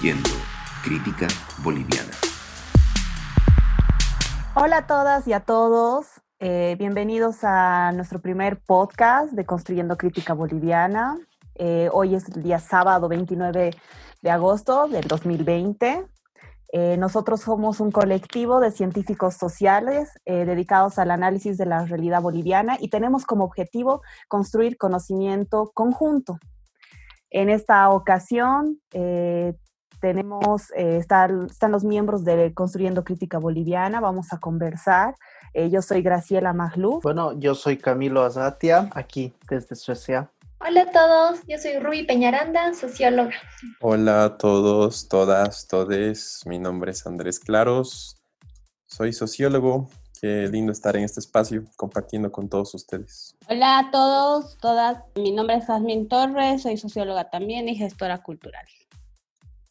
Construyendo Crítica Boliviana. Hola a todas y a todos. Eh, bienvenidos a nuestro primer podcast de Construyendo Crítica Boliviana. Eh, hoy es el día sábado 29 de agosto del 2020. Eh, nosotros somos un colectivo de científicos sociales dedicados al análisis de la realidad boliviana y tenemos como objetivo construir conocimiento conjunto en esta ocasión eh, tenemos, eh, están, los miembros de Construyendo Crítica Boliviana, vamos a conversar. Eh, yo soy Graciela Maglú. Bueno, yo soy Camilo Azatia, aquí desde Suecia. Hola a todos, yo soy Ruby Peñaranda, socióloga. Hola a todos, todas, todes. Mi nombre es Andrés Claros, soy sociólogo, Qué lindo estar en este espacio compartiendo con todos ustedes. Hola a todos, todas. Mi nombre es Jasmine Torres, soy socióloga también y gestora cultural.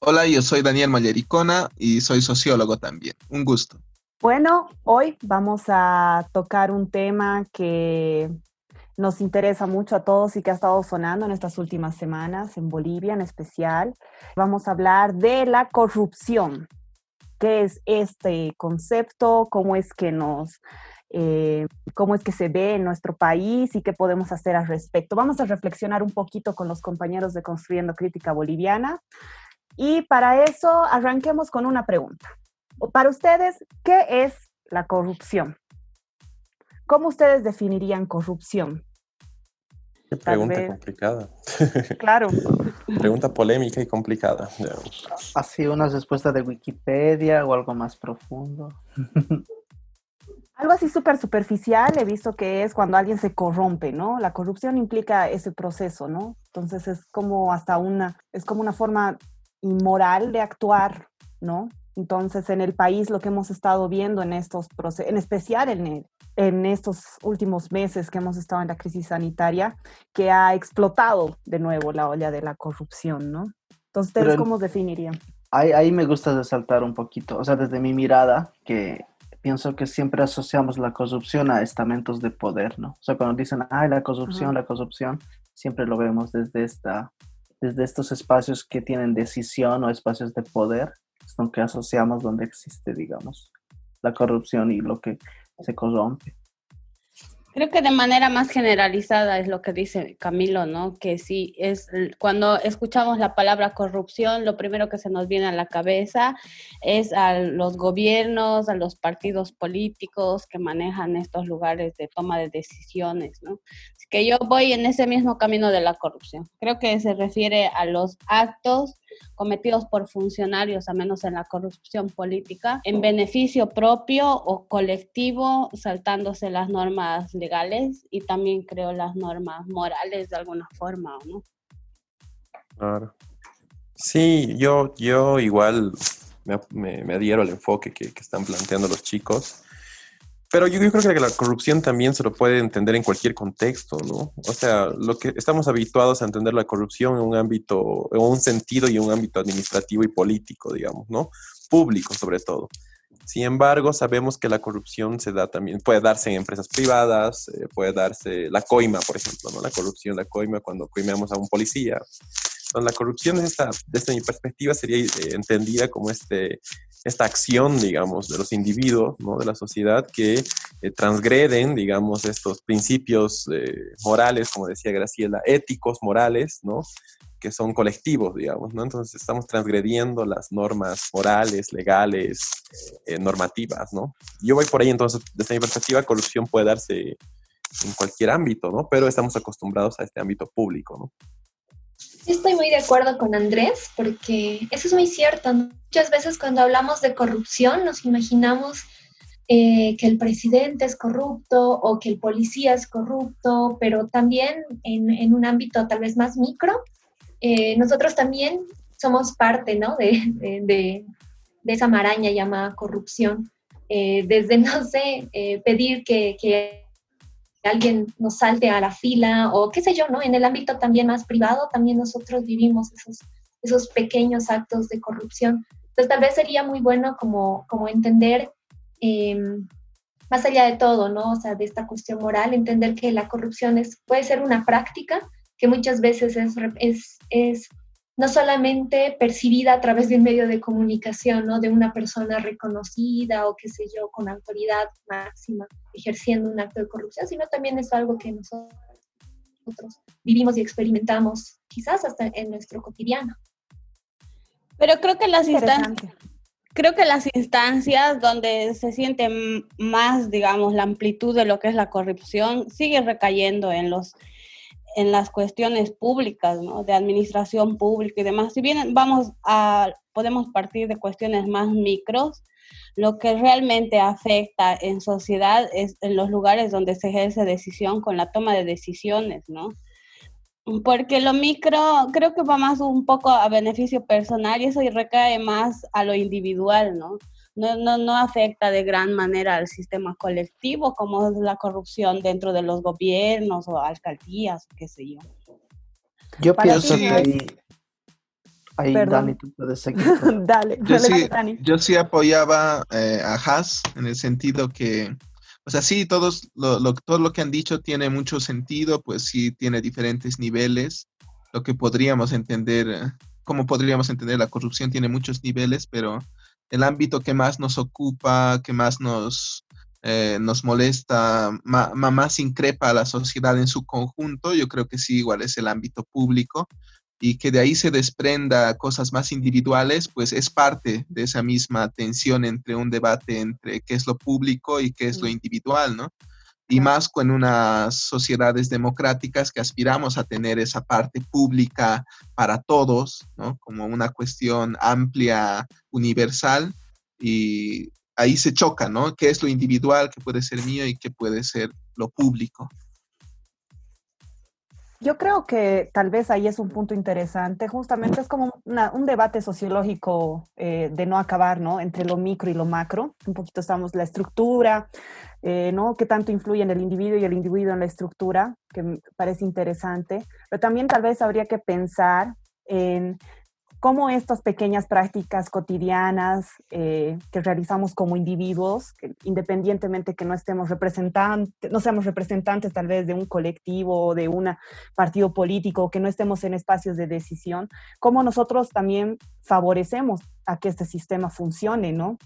Hola, yo soy Daniel Mayericona y soy sociólogo también. Un gusto. Bueno, hoy vamos a tocar un tema que nos interesa mucho a todos y que ha estado sonando en estas últimas semanas, en Bolivia en especial. Vamos a hablar de la corrupción qué es este concepto, cómo es que nos, eh, cómo es que se ve en nuestro país y qué podemos hacer al respecto. Vamos a reflexionar un poquito con los compañeros de Construyendo Crítica Boliviana. Y para eso arranquemos con una pregunta. Para ustedes, ¿qué es la corrupción? ¿Cómo ustedes definirían corrupción? Qué pregunta complicada. Claro. pregunta polémica y complicada. Así una respuesta de Wikipedia o algo más profundo. Algo así súper superficial he visto que es cuando alguien se corrompe, ¿no? La corrupción implica ese proceso, ¿no? Entonces es como hasta una, es como una forma inmoral de actuar, ¿no? Entonces, en el país lo que hemos estado viendo en estos procesos, en especial en, en estos últimos meses que hemos estado en la crisis sanitaria, que ha explotado de nuevo la olla de la corrupción, ¿no? Entonces, ¿ustedes cómo definirían? Ahí, ahí me gusta resaltar un poquito, o sea, desde mi mirada, que pienso que siempre asociamos la corrupción a estamentos de poder, ¿no? O sea, cuando dicen, ay, la corrupción, la corrupción, siempre lo vemos desde, esta, desde estos espacios que tienen decisión o espacios de poder lo que asociamos donde existe, digamos, la corrupción y lo que se corrompe. Creo que de manera más generalizada es lo que dice Camilo, ¿no? Que sí, es cuando escuchamos la palabra corrupción, lo primero que se nos viene a la cabeza es a los gobiernos, a los partidos políticos que manejan estos lugares de toma de decisiones, ¿no? Que yo voy en ese mismo camino de la corrupción. Creo que se refiere a los actos cometidos por funcionarios, a menos en la corrupción política, en beneficio propio o colectivo, saltándose las normas legales y también creo las normas morales de alguna forma, ¿no? Claro. Sí, yo, yo igual me, me, adhiero al enfoque que, que están planteando los chicos. Pero yo, creo que la corrupción también se lo puede entender en cualquier contexto, ¿no? O sea, lo que estamos habituados a entender la corrupción en un ámbito, en un sentido y un ámbito administrativo y político, digamos, ¿no? Público sobre todo. Sin embargo, sabemos que la corrupción se da también, puede darse en empresas privadas, eh, puede darse la coima, por ejemplo, ¿no? La corrupción, la coima, cuando coimeamos a un policía. La corrupción desde mi perspectiva sería eh, entendida como este, esta acción, digamos, de los individuos, ¿no? de la sociedad que eh, transgreden, digamos, estos principios eh, morales, como decía Graciela, éticos, morales, ¿no? que son colectivos, digamos, ¿no? Entonces estamos transgrediendo las normas morales, legales, normativas, ¿no? Yo voy por ahí, entonces, desde mi perspectiva, corrupción puede darse en cualquier ámbito, ¿no? Pero estamos acostumbrados a este ámbito público, ¿no? Estoy muy de acuerdo con Andrés, porque eso es muy cierto. Muchas veces cuando hablamos de corrupción nos imaginamos eh, que el presidente es corrupto o que el policía es corrupto, pero también en, un ámbito tal vez más micro, eh, nosotros también somos parte ¿no? de, de, esa maraña llamada corrupción. Eh, desde, no sé, pedir que, que alguien nos salte a la fila o qué sé yo, ¿no? En el ámbito también más privado, también nosotros vivimos esos, esos pequeños actos de corrupción. Entonces tal vez sería muy bueno como, como entender, em, más allá de todo, ¿no? O sea, de esta cuestión moral, entender que la corrupción es, puede ser una práctica que muchas veces es, es, es no solamente percibida a través de un medio de comunicación, ¿no? De una persona reconocida o qué sé yo, con autoridad máxima, ejerciendo un acto de corrupción, sino también es algo que nosotros vivimos y experimentamos, quizás hasta en nuestro cotidiano. Pero creo que las instancias, creo que las instancias donde se siente más, digamos, la amplitud de lo que es la corrupción sigue recayendo en los en las cuestiones públicas, ¿no? de administración pública y demás. Si bien vamos a, podemos partir de cuestiones más micros, lo que realmente afecta en sociedad es en los lugares donde se ejerce decisión con la toma de decisiones, ¿no? Porque lo micro creo que va más un poco a beneficio personal y eso recae más a lo individual, ¿no? No, no, no afecta de gran manera al sistema colectivo como es la corrupción dentro de los gobiernos o alcaldías, qué sé yo. Yo pienso que ahí, ahí Dani, tú puedes seguir. dale, yo, sí, Dani. yo sí apoyaba eh, a Haas en el sentido que o sea, sí, todos lo, todo lo que han dicho tiene mucho sentido, pues sí tiene diferentes niveles. Lo que podríamos entender, eh, cómo podríamos entender la corrupción tiene muchos niveles, pero el ámbito que más nos ocupa, que más nos, eh, nos molesta, más increpa a la sociedad en su conjunto, yo creo que sí, igual es el ámbito público y que de ahí se desprenda cosas más individuales, pues es parte de esa misma tensión entre un debate entre qué es lo público y qué es lo individual, ¿no? Y más con unas sociedades democráticas que aspiramos a tener esa parte pública para todos, ¿no? Como una cuestión amplia, universal, y ahí se choca, ¿no? ¿Qué es lo individual, qué puede ser mío y qué puede ser lo público? Yo creo que tal vez ahí es un punto interesante. Justamente es como un debate sociológico eh, de no acabar, ¿no? Entre lo micro y lo macro. Un poquito estamos la estructura, eh, ¿no? ¿Qué tanto influye en el individuo y el individuo en la estructura? Que me parece interesante. Pero también tal vez habría que pensar en cómo estas pequeñas prácticas cotidianas eh, que realizamos como individuos, independientemente que no estemos representantes, no seamos representantes tal vez de un colectivo o de un partido político, que no estemos en espacios de decisión, cómo nosotros también favorecemos a que este sistema funcione, ¿no?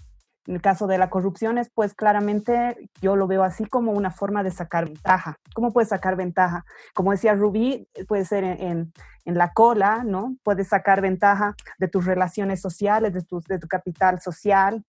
En el caso de la corrupción es pues claramente yo lo veo así como una forma de sacar ventaja. ¿Cómo puedes sacar ventaja? Como decía Rubí, puede ser en, en, la cola, ¿no? Puedes sacar ventaja de tus relaciones sociales, de tu, de tu capital social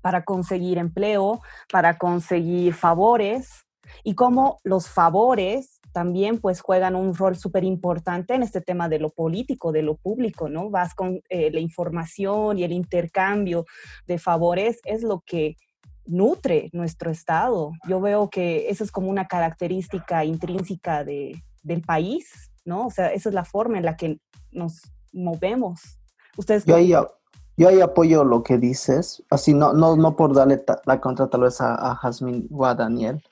para conseguir empleo, para conseguir favores y cómo los favores también pues juegan un rol súper importante en este tema de lo político, de lo público, ¿no? Vas con eh, la información y el intercambio de favores es lo que nutre nuestro Estado. Yo veo que eso es como una característica intrínseca de, del país, ¿no? O sea, esa es la forma en la que nos movemos. Ustedes yo, ahí, yo ahí apoyo lo que dices, así no, no, no por darle la contra tal vez a, a Jasmine o a Daniel,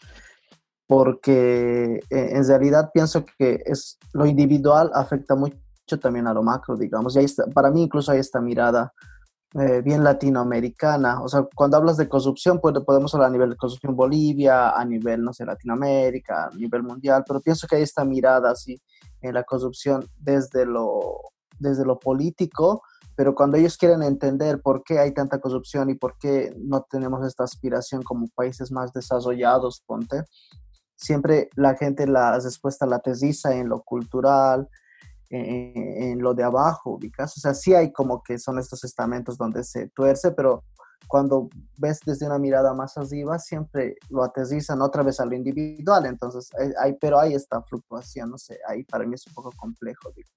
porque eh, en realidad pienso que es, lo individual afecta mucho también a lo macro, digamos. Y está, para mí incluso hay esta mirada eh, bien latinoamericana. O sea, cuando hablas de corrupción, pues, podemos hablar a nivel de corrupción Bolivia, a nivel, no sé, Latinoamérica, a nivel mundial, pero pienso que hay esta mirada así en la corrupción desde lo, desde lo político, pero cuando ellos quieren entender por qué hay tanta corrupción y por qué no tenemos esta aspiración como países más desarrollados, ponte, siempre la gente la respuesta la aterriza en lo cultural, en, lo de abajo, ubicas. O sea, sí hay como que son estos estamentos donde se tuerce, pero cuando ves desde una mirada más arriba, siempre lo aterrizan otra vez a lo individual. Entonces, hay, pero hay esta fluctuación, no sé, ahí para mí es un poco complejo. Digo.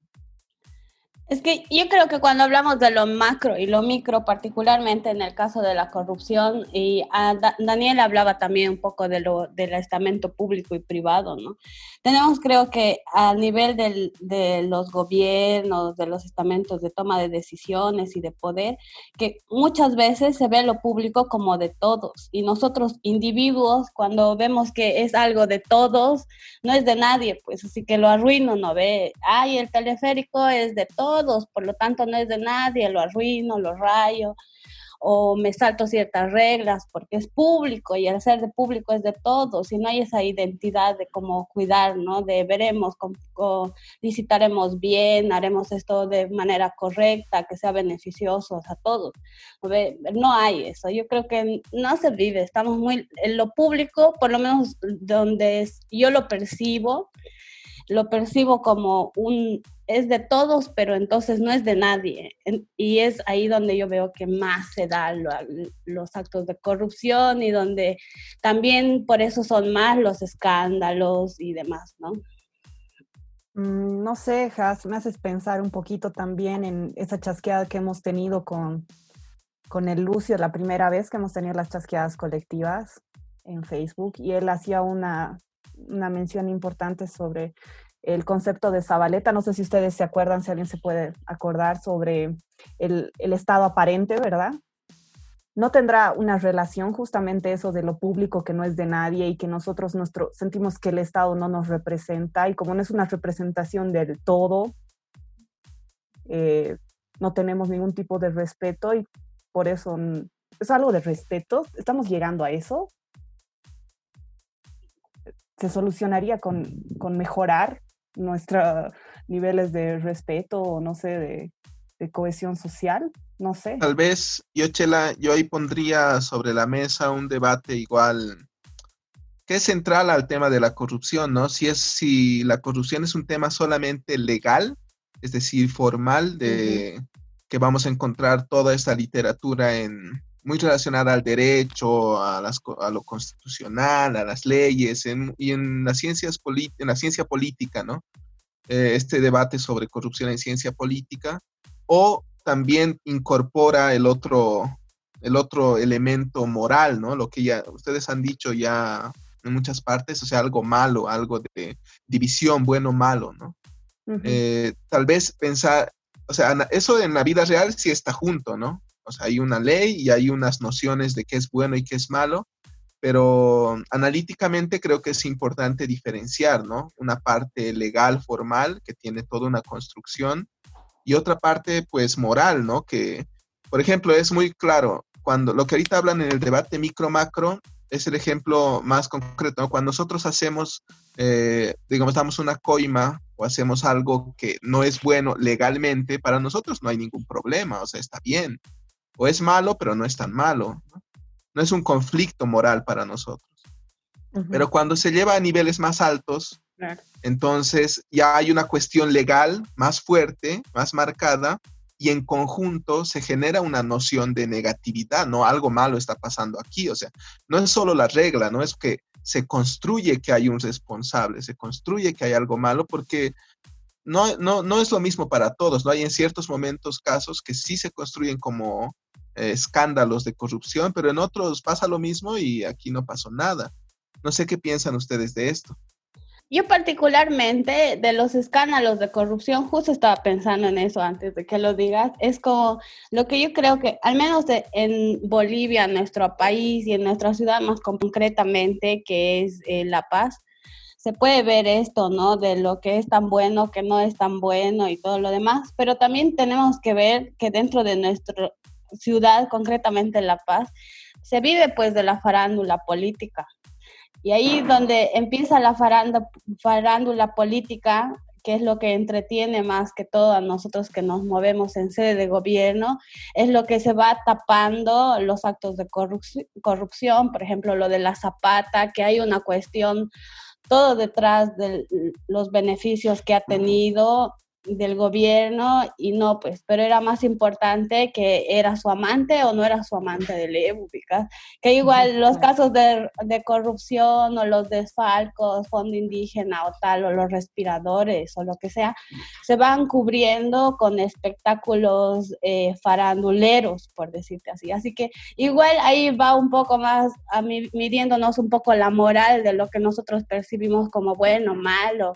Es que yo creo que cuando hablamos de lo macro y lo micro, particularmente en el caso de la corrupción, y Daniel hablaba también un poco de lo, del estamento público y privado, ¿no? Tenemos, creo que a nivel del, de los gobiernos, de los estamentos de toma de decisiones y de poder, que muchas veces se ve lo público como de todos, y nosotros individuos, cuando vemos que es algo de todos, no es de nadie, pues así que lo arruino, ¿no ve? Ay, el teleférico es de todos por lo tanto no es de nadie, lo arruino, lo rayo. o me salto ciertas reglas porque es público y el ser de público es de todos y no hay esa identidad de cómo cuidar, ¿no? De veremos, visitaremos bien, haremos esto de manera correcta, que sea beneficioso a todos. No hay eso, yo creo que no se vive, estamos muy, en lo público, por lo menos donde yo lo percibo, lo percibo como un, es de todos, pero entonces no es de nadie. Y es ahí donde yo veo que más se dan los actos de corrupción y donde también por eso son más los escándalos y demás, ¿no? Mm, no sé, Has, me haces pensar un poquito también en esa chasqueada que hemos tenido con, con el Lucio, la primera vez que hemos tenido las chasqueadas colectivas en Facebook, y él hacía una, una mención importante sobre el concepto de Zabaleta. No sé si ustedes se acuerdan, si alguien se puede acordar sobre el, estado aparente, ¿verdad? No tendrá una relación justamente eso de lo público que no es de nadie y que nosotros nuestro, sentimos que el Estado no nos representa y como no es una representación del todo, eh, no tenemos ningún tipo de respeto y por eso es algo de respeto. Estamos llegando a eso se solucionaría con, mejorar nuestros niveles de respeto o no sé, de, cohesión social, no sé. Tal vez, yo, Chela, yo ahí pondría sobre la mesa un debate igual que es central al tema de la corrupción, ¿no? Si es si la corrupción es un tema solamente legal, es decir, formal, de que vamos a encontrar toda esta literatura en, muy relacionada al derecho, a, las, a lo constitucional, a las leyes y en las ciencias en la ciencia política, ¿no? Eh, este debate sobre corrupción en ciencia política, o también incorpora el otro, el otro elemento moral, ¿no? Lo que ya ustedes han dicho ya en muchas partes, o sea, algo malo, algo de división, bueno, malo, ¿no? Eh, tal vez pensar, o sea, eso en la vida real sí está junto, ¿no? O sea, hay una ley y hay unas nociones de qué es bueno y qué es malo, pero analíticamente creo que es importante diferenciar, ¿no? Una parte legal, formal, que tiene toda una construcción, y otra parte, pues, moral, ¿no? Que, por ejemplo, es muy claro, cuando lo que ahorita hablan en el debate micro-macro es el ejemplo más concreto, Cuando nosotros hacemos, eh, digamos, damos una coima o hacemos algo que no es bueno legalmente, para nosotros no hay ningún problema, o sea, está bien o es malo, pero no es tan malo. No, es un conflicto moral para nosotros. Pero cuando se lleva a niveles más altos, entonces ya hay una cuestión legal más fuerte, más marcada, y en conjunto se genera una noción de negatividad, ¿no? Algo malo está pasando aquí, o sea, no es solo la regla, no es que se construye que hay un responsable, se construye que hay algo malo porque no, no, no es lo mismo para todos, ¿no? Hay en ciertos momentos casos que sí se construyen como escándalos de corrupción, pero en otros pasa lo mismo y aquí no pasó nada. No sé qué piensan ustedes de esto. Yo particularmente de los escándalos de corrupción, justo estaba pensando en eso antes de que lo digas, es como lo que yo creo que, al menos en Bolivia, nuestro país y en nuestra ciudad más concretamente, que es eh, La Paz, se puede ver esto, ¿no? De lo que es tan bueno, que no es tan bueno y todo lo demás, pero también tenemos que ver que dentro de nuestro ciudad, concretamente La Paz, se vive pues de la farándula política. Y ahí donde empieza la farándula, política, que es lo que entretiene más que todo a nosotros que nos movemos en sede de gobierno, es lo que se va tapando los actos de corrupción, por ejemplo, lo de la zapata, que hay una cuestión todo detrás de los beneficios que ha tenido del gobierno y no, pues, pero era más importante que era su amante o no era su amante de Lebu, que igual los casos de, de, corrupción o los desfalcos, fondo indígena o tal, o los respiradores o lo que sea, se van cubriendo con espectáculos eh, faranduleros, por decirte así. Así que igual ahí va un poco más a midiéndonos un poco la moral de lo que nosotros percibimos como bueno, malo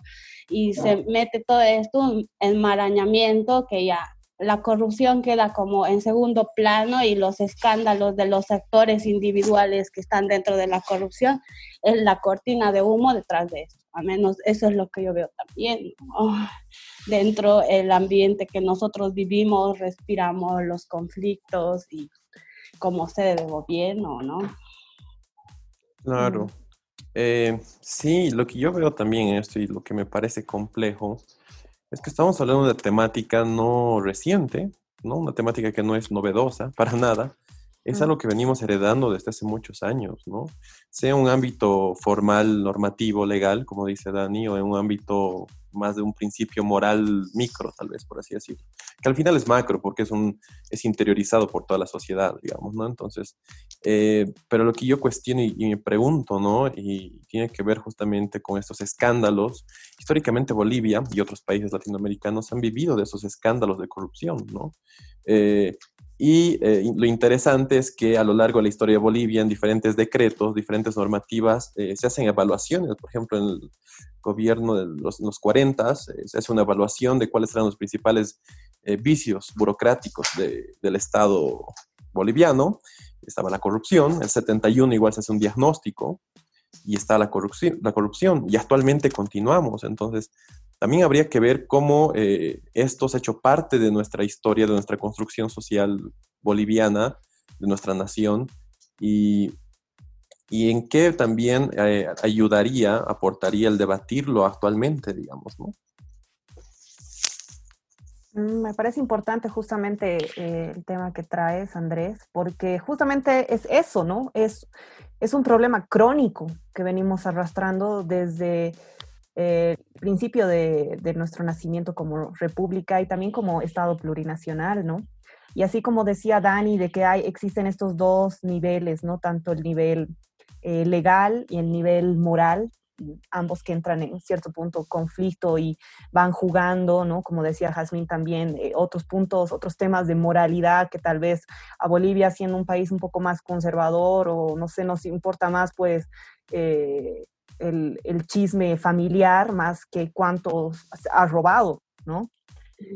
y se mete todo esto enmarañamiento que ya la corrupción queda como en segundo plano y los escándalos de los actores individuales que están dentro de la corrupción es la cortina de humo detrás de eso. Al menos eso es lo que yo veo también dentro del ambiente que nosotros vivimos, respiramos los conflictos y, como sede de gobierno, ¿no? Claro. Eh, sí, lo que yo veo también en esto y lo que me parece complejo es que estamos hablando de temática no reciente, ¿no? Una temática que no es novedosa para nada, es algo que venimos heredando desde hace muchos años, ¿no? Sea un ámbito formal, normativo, legal, como dice Dani, o en un ámbito más de un principio moral micro, tal vez, por así decirlo. Que al final es macro, porque es, un, es interiorizado por toda la sociedad, digamos, ¿no? Entonces, eh, pero lo que yo cuestiono y, y, me pregunto, ¿no? Y tiene que ver justamente con estos escándalos. Históricamente Bolivia y otros países latinoamericanos han vivido de esos escándalos de corrupción, ¿no? Eh, y eh, lo interesante es que a lo largo de la historia de Bolivia, en diferentes decretos, diferentes normativas, eh, se hacen evaluaciones. Por ejemplo, en el gobierno de los, los 40 eh, se hace una evaluación de cuáles eran los principales eh, vicios burocráticos de, del Estado boliviano. Estaba la corrupción. El 71 igual se hace un diagnóstico y está la corrupción, la corrupción. Y actualmente continuamos. Entonces, también habría que ver cómo eh, esto se ha hecho parte de nuestra historia, de nuestra construcción social boliviana, de nuestra nación, y, y en qué también eh, ayudaría, aportaría el debatirlo actualmente, digamos, ¿no? Mm, me parece importante justamente eh, el tema que traes, Andrés, porque justamente es eso, ¿no? Es, es un problema crónico que venimos arrastrando desde eh, principio de, de, nuestro nacimiento como república y también como Estado plurinacional, ¿no? Y así como decía Dani, de que hay, existen estos dos niveles, ¿no? Tanto el nivel eh, legal y el nivel moral, ambos que entran en cierto punto conflicto y van jugando, ¿no? Como decía Jazmín también, eh, otros puntos, otros temas de moralidad que tal vez a Bolivia siendo un país un poco más conservador o no sé, nos importa más pues eh, el, chisme familiar más que cuánto ha robado, ¿no?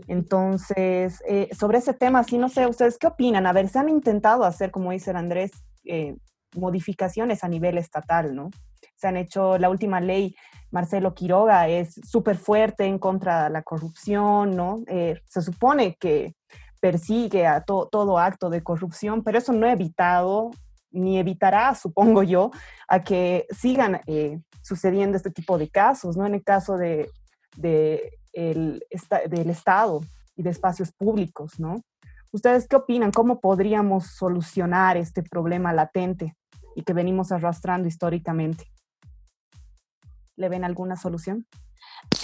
Entonces, eh, sobre ese tema, sí, no sé, ¿ustedes qué opinan? A ver, se han intentado hacer, como dice Andrés, modificaciones a nivel estatal, ¿no? Se han hecho, la última ley, Marcelo Quiroga, es súper fuerte en contra de la corrupción, ¿no? Eh, se supone que persigue a to todo acto de corrupción, pero eso no ha evitado ni evitará, supongo yo, a que sigan eh, sucediendo este tipo de casos, ¿no? En el caso de, del Estado y de espacios públicos, ¿no? ¿Ustedes qué opinan? ¿Cómo podríamos solucionar este problema latente y que venimos arrastrando históricamente? ¿Le ven alguna solución?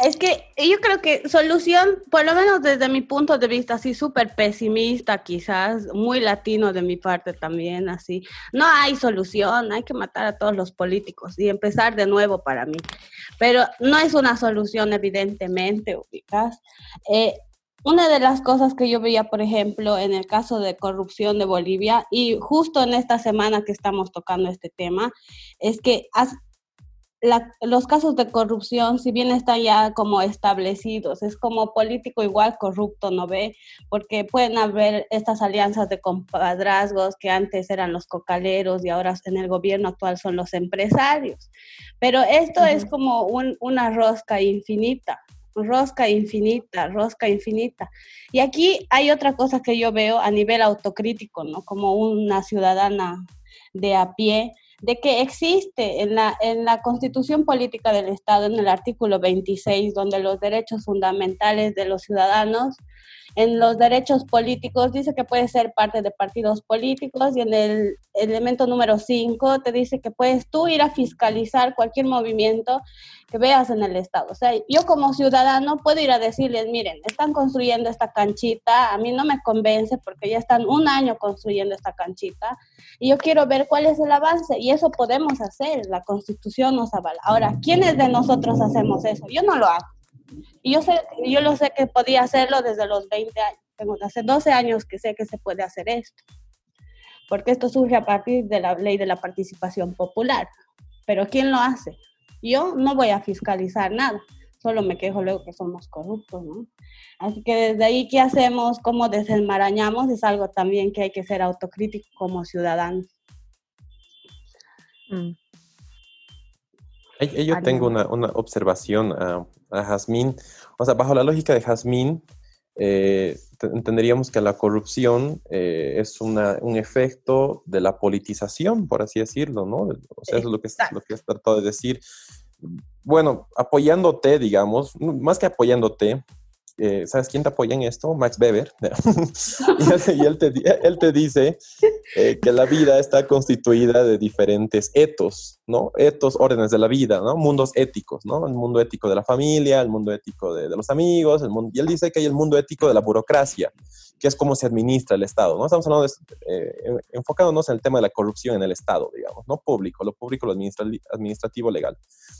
Es que yo creo que solución, por lo menos desde mi punto de vista, así súper pesimista quizás, muy latino de mi parte también, así, no hay solución, hay que matar a todos los políticos y empezar de nuevo para mí. Pero no es una solución evidentemente, ubicas. Eh, una de las cosas que yo veía, por ejemplo, en el caso de corrupción de Bolivia, y justo en esta semana que estamos tocando este tema, es que la, los casos de corrupción, si bien están ya como establecidos, es como político igual corrupto, ¿no ve? Porque pueden haber estas alianzas de compadrazgos que antes eran los cocaleros y ahora en el gobierno actual son los empresarios. Pero esto uh -huh. es como un, una rosca infinita, rosca infinita, rosca infinita. Y aquí hay otra cosa que yo veo a nivel autocrítico, ¿no? Como una ciudadana de a pie de que existe en la, en la Constitución Política del Estado, en el artículo 26, donde los derechos fundamentales de los ciudadanos, en los derechos políticos, dice que puede ser parte de partidos políticos y en el elemento número 5 te dice que puedes tú ir a fiscalizar cualquier movimiento que veas en el Estado. O sea, yo como ciudadano puedo ir a decirles, miren, están construyendo esta canchita, a mí no me convence porque ya están un año construyendo esta canchita y yo quiero ver cuál es el avance eso podemos hacer, la Constitución nos avala. Ahora, ¿quiénes de nosotros hacemos eso? Yo no lo hago. Y yo, sé, yo lo sé que podía hacerlo desde los 20 años. Tengo, hace 12 años que sé que se puede hacer esto. Porque esto surge a partir de la ley de la participación popular. Pero ¿quién lo hace? Yo no voy a fiscalizar nada. Solo me quejo luego que somos corruptos, ¿no? Así que desde ahí, ¿qué hacemos? ¿Cómo desenmarañamos? Es algo también que hay que ser autocrítico como ciudadanos. Mm. Yo tengo una, una observación a, a Jazmín. O sea, bajo la lógica de Jazmín, eh, entenderíamos que la corrupción eh, es una, un efecto de la politización, por así decirlo, ¿no? O sea, eso es lo que, lo que has tratado de decir. Bueno, apoyándote, digamos, más que apoyándote, eh, ¿sabes quién te apoya en esto? Max Weber. y, él, te, él, te, dice eh, que la vida está constituida de diferentes etos, ¿no? Etos, órdenes de la vida, ¿no? Mundos éticos, ¿no? El mundo ético de la familia, el mundo ético de, los amigos, el mundo, y él dice que hay el mundo ético de la burocracia, que es cómo se administra el Estado, ¿no? Estamos hablando eh, enfocándonos en el tema de la corrupción en el Estado, digamos, ¿no? Público, lo público, lo administrativo, legal.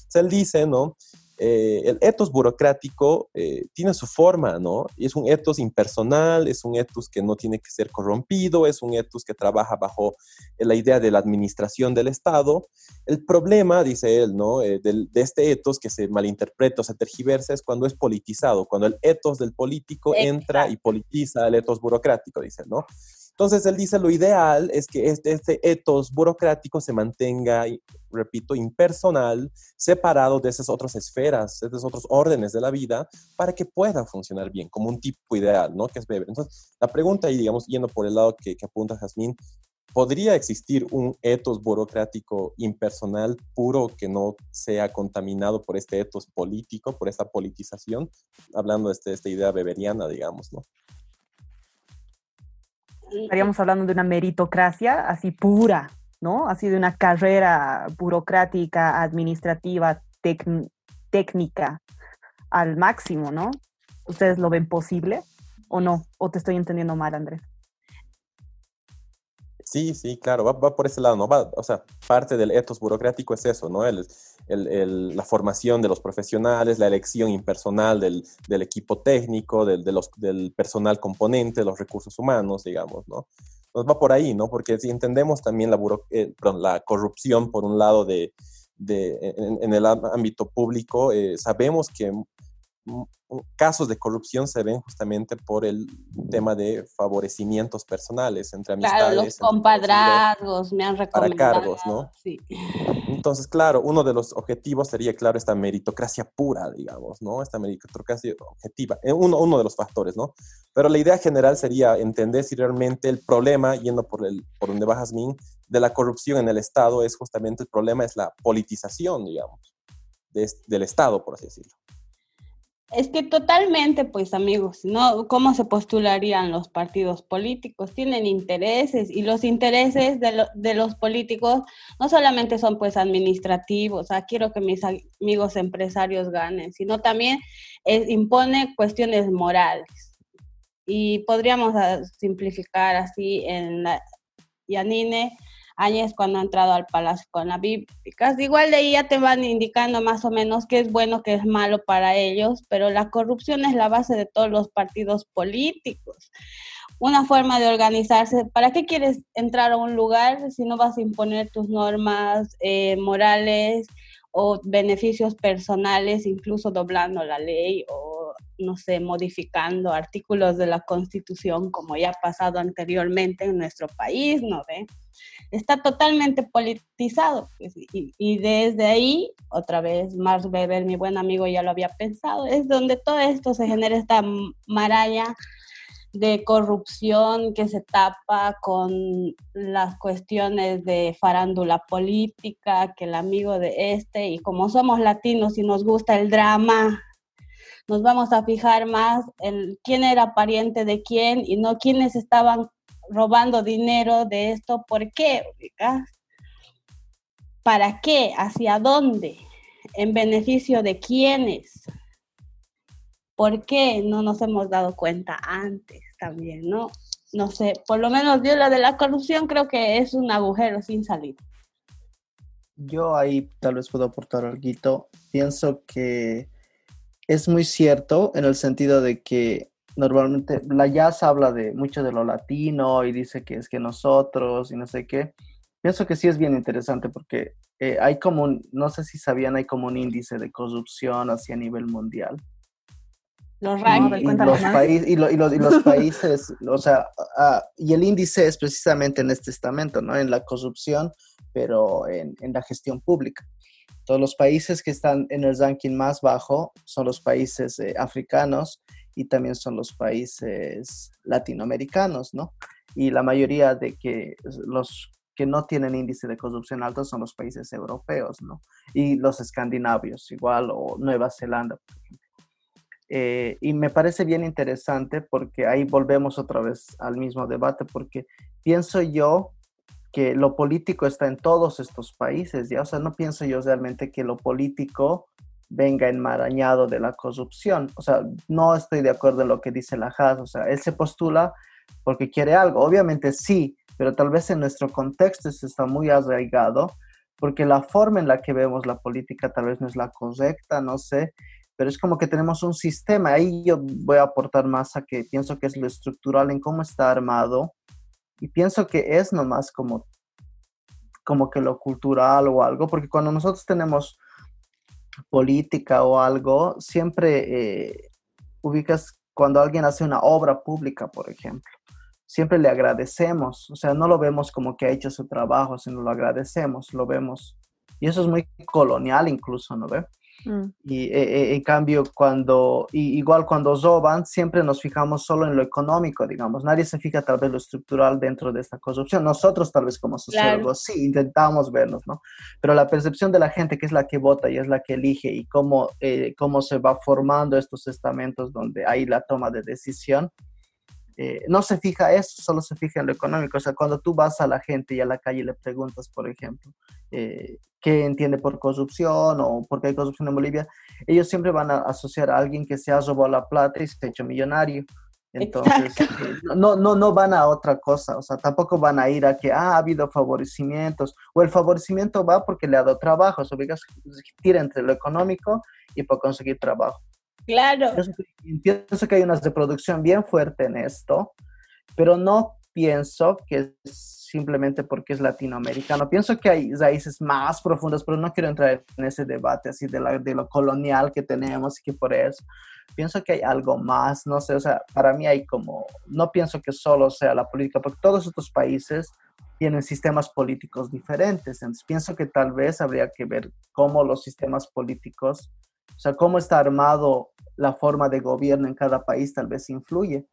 Sea, él dice, ¿no? Eh, el etos burocrático eh, tiene su forma, ¿no? Y es un etos impersonal, es un etos que no tiene que ser corrompido, es un etos que trabaja bajo la idea de la administración del Estado. El problema, dice él, ¿no? Eh, de este etos que se malinterpreta o se tergiversa es cuando es politizado, cuando el etos del político entra y politiza el etos burocrático, dice, ¿no? Entonces, él dice, lo ideal es que este, este etos burocrático se mantenga, repito, impersonal, separado de esas otras esferas, de esos otros órdenes de la vida, para que pueda funcionar bien, como un tipo ideal, ¿no? Que es Weber. Entonces, la pregunta, y digamos, yendo por el lado que, que apunta Jazmín, ¿podría existir un etos burocrático impersonal puro que no sea contaminado por este etos político, por esta politización? Hablando de, este, esta idea beberiana, digamos, ¿no? Estaríamos hablando de una meritocracia así pura, ¿no? Así de una carrera burocrática, administrativa, técnica al máximo, ¿no? ¿Ustedes lo ven posible o no? ¿O te estoy entendiendo mal, Andrés? Sí, sí, claro, va, por ese lado, ¿no? Va, o sea, parte del etos burocrático es eso, ¿no? El, el, la formación de los profesionales, la elección impersonal del, del equipo técnico, del, del personal componente, los recursos humanos, digamos, ¿no? Nos va por ahí, ¿no? Porque si entendemos también la, eh, la corrupción, por un lado, de, de en, en, el ámbito público, eh, sabemos que casos de corrupción se ven justamente por el tema de favorecimientos personales entre amistades. Claro, los compadrazgos me han recomendado. Para cargos, ¿no? Sí. Entonces, claro, uno de los objetivos sería, claro, esta meritocracia pura, digamos, ¿no? Esta meritocracia objetiva, eh, uno, uno de los factores, ¿no? Pero la idea general sería entender si realmente el problema, yendo por, el, por donde va Jazmín, de la corrupción en el Estado es justamente el problema, es la politización, digamos, del Estado, por así decirlo. Es que totalmente, pues amigos, ¿no? ¿Cómo se postularían los partidos políticos? Tienen intereses y los intereses de, de los políticos no solamente son pues administrativos, quiero que mis amigos empresarios ganen, sino también impone cuestiones morales. Y podríamos ah, simplificar así en la Yanine, años cuando ha entrado al palacio con la bíblicas. Igual de ahí ya te van indicando más o menos qué es bueno, qué es malo para ellos, pero la corrupción es la base de todos los partidos políticos. Una forma de organizarse. ¿Para qué quieres entrar a un lugar si no vas a imponer tus normas eh, morales o beneficios personales, incluso doblando la ley o, no sé, modificando artículos de la Constitución, como ya ha pasado anteriormente en nuestro país, ¿no ve? Está totalmente politizado. Pues, y, desde ahí, otra vez, Marx Weber, mi buen amigo, ya lo había pensado, es donde todo esto se genera esta maralla de corrupción que se tapa con las cuestiones de farándula política, que el amigo de este, y como somos latinos y nos gusta el drama, nos vamos a fijar más en quién era pariente de quién y no quiénes estaban robando dinero de esto. ¿Por qué? ¿Para qué? ¿Hacia dónde? ¿En beneficio de quiénes? ¿Por qué no nos hemos dado cuenta antes también, no? No sé, por lo menos yo la de la corrupción creo que es un agujero sin salida. Yo ahí tal vez puedo aportar algo. Pienso que es muy cierto en el sentido de que normalmente la jazz habla de mucho de lo latino y dice que es que nosotros y no sé qué. Pienso que sí es bien interesante porque eh, hay como un, no sé si sabían, hay como un índice de corrupción así a nivel mundial. Los y, los, países y, los, países, o sea, ah, y el índice es precisamente en este estamento, ¿no? En la corrupción, pero en, en la gestión pública. Todos los países que están en el ranking más bajo son los países eh, africanos y también son los países latinoamericanos, ¿no? Y la mayoría de que los que no tienen índice de corrupción alto son los países europeos, ¿no? Y los escandinavios, igual, o Nueva Zelanda, por ejemplo. Eh, y me parece bien interesante porque ahí volvemos otra vez al mismo debate, porque pienso yo que lo político está en todos estos países, ¿ya? O sea, no pienso yo realmente que lo político venga enmarañado de la corrupción. O sea, no estoy de acuerdo en lo que dice la Haas. O sea, él se postula porque quiere algo. Obviamente sí, pero tal vez en nuestro contexto está muy arraigado, porque la forma en la que vemos la política tal vez no es la correcta, no sé, pero es como que tenemos un sistema. Ahí yo voy a aportar más a que pienso que es lo estructural en cómo está armado y pienso que es nomás como, como que lo cultural o algo, porque cuando nosotros tenemos política o algo, siempre eh, ubicas cuando alguien hace una obra pública, por ejemplo. Siempre le agradecemos, o sea, no lo vemos como que ha hecho su trabajo, sino lo agradecemos, lo vemos. Y eso es muy colonial incluso, ¿no ve? Mm. Y eh, eh, en cambio, cuando, igual cuando roban, siempre nos fijamos solo en lo económico, digamos. Nadie se fija tal vez lo estructural dentro de esta corrupción. Nosotros tal vez como sociólogos sí intentamos vernos, ¿no? Pero la percepción de la gente, que es la que vota y es la que elige, y cómo, eh, cómo se va formando estos estamentos donde hay la toma de decisión, eh, no se fija eso, solo se fija en lo económico. O sea, cuando tú vas a la gente y a la calle y le preguntas, por ejemplo, eh, qué entiende por corrupción o por qué hay corrupción en Bolivia, ellos siempre van a asociar a alguien que se ha robado la plata y se ha hecho millonario. Entonces, eh, no, no, no van a otra cosa, o sea, tampoco van a ir a que ah, ha habido favorecimientos, o el favorecimiento va porque le ha dado trabajo, o sea, tira entre lo económico y por conseguir trabajo. Claro. Pienso, que hay una reproducción bien fuerte en esto, pero no pienso que es simplemente porque es latinoamericano. Pienso que hay raíces más profundas, pero no quiero entrar en ese debate así de, la, de lo colonial que tenemos y que por eso. Pienso que hay algo más, no sé, o sea, para mí hay como, no pienso que solo sea la política, porque todos estos países tienen sistemas políticos diferentes. Entonces pienso que tal vez habría que ver cómo los sistemas políticos, o sea, cómo está armado la forma de gobierno en cada país tal vez influye,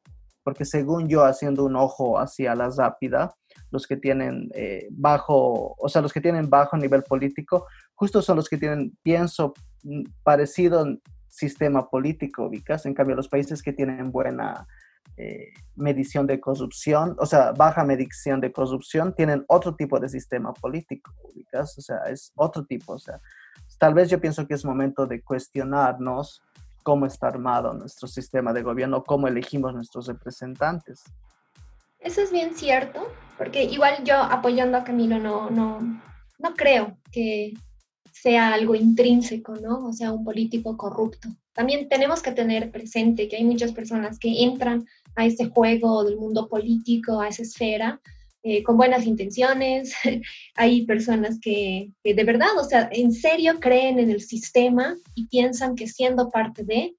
porque según yo, haciendo un ojo hacia la rápida, los que tienen eh, bajo, o sea, los que tienen bajo nivel político, justo son los que tienen, pienso, mm, parecido sistema político, ubicas. En cambio, los países que tienen buena eh, medición de corrupción, o sea, baja medición de corrupción, tienen otro tipo de sistema político, ubicas. O sea, es otro tipo, o sea, tal vez yo pienso que es momento de cuestionarnos cómo está armado nuestro sistema de gobierno, cómo elegimos nuestros representantes. Eso es bien cierto, porque igual yo apoyando a Camilo no, no, no creo que sea algo intrínseco, ¿no? O sea, un político corrupto. También tenemos que tener presente que hay muchas personas que entran a este juego del mundo político, a esa esfera, eh, con buenas intenciones, hay personas que, de verdad, o sea, en serio creen en el sistema y piensan que siendo parte de,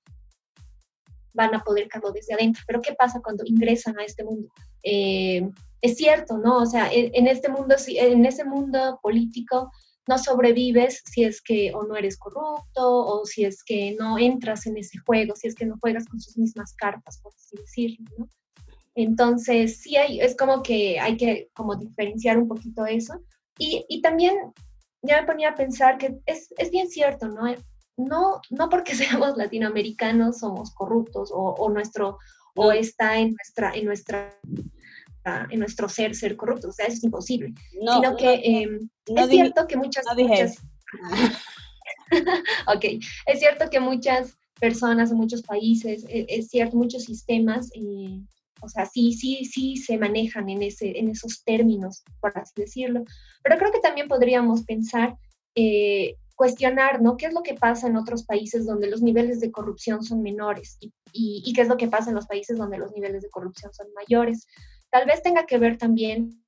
van a poder cargo desde adentro. Pero ¿qué pasa cuando ingresan a este mundo? Eh, es cierto, ¿no? O sea, en, este mundo, en ese mundo político no sobrevives si es que o no eres corrupto o si es que no entras en ese juego, si es que no juegas con sus mismas cartas, por así decirlo, ¿no? Entonces, sí hay, es como que hay que como diferenciar un poquito eso. Y, y también ya me ponía a pensar que es, es, bien cierto, ¿no? No, no porque seamos latinoamericanos somos corruptos o, o nuestro o está en nuestra en nuestra en nuestro ser ser corruptos, o sea, eso es imposible. No, sino que em, es cierto que muchas, muchas ok, es cierto que muchas personas en muchos países, es, es cierto, muchos sistemas eh, o sea, sí, sí, sí se manejan en, ese, en esos términos, por así decirlo. Pero creo que también podríamos pensar, eh, cuestionar, ¿no? ¿Qué es lo que pasa en otros países donde los niveles de corrupción son menores? Y, y, qué es lo que pasa en los países donde los niveles de corrupción son mayores? Tal vez tenga que ver también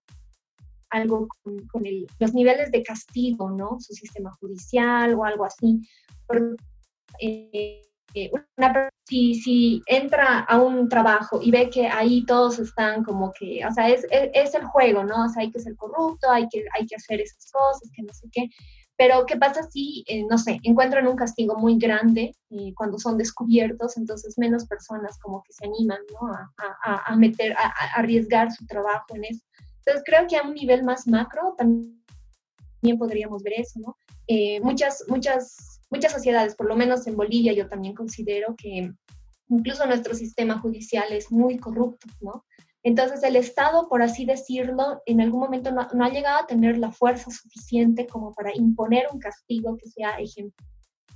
algo con, los niveles de castigo, ¿no? Su sistema judicial o algo así. Una si, si entra a un trabajo y ve que ahí todos están como que, o sea, es, es, el juego, ¿no? O sea, hay que ser corrupto, hay que, hay que hacer esas cosas, que no sé qué. Pero ¿qué pasa si, eh, no sé, encuentran un castigo muy grande eh, cuando son descubiertos? Entonces menos personas como que se animan ¿no? a, a, a, meter, a, arriesgar su trabajo en eso. Entonces creo que a un nivel más macro también podríamos ver eso, ¿no? Eh, muchas, muchas, muchas sociedades, por lo menos en Bolivia, yo también considero que incluso nuestro sistema judicial es muy corrupto, ¿no? Entonces el Estado, por así decirlo, en algún momento no, ha llegado a tener la fuerza suficiente como para imponer un castigo que sea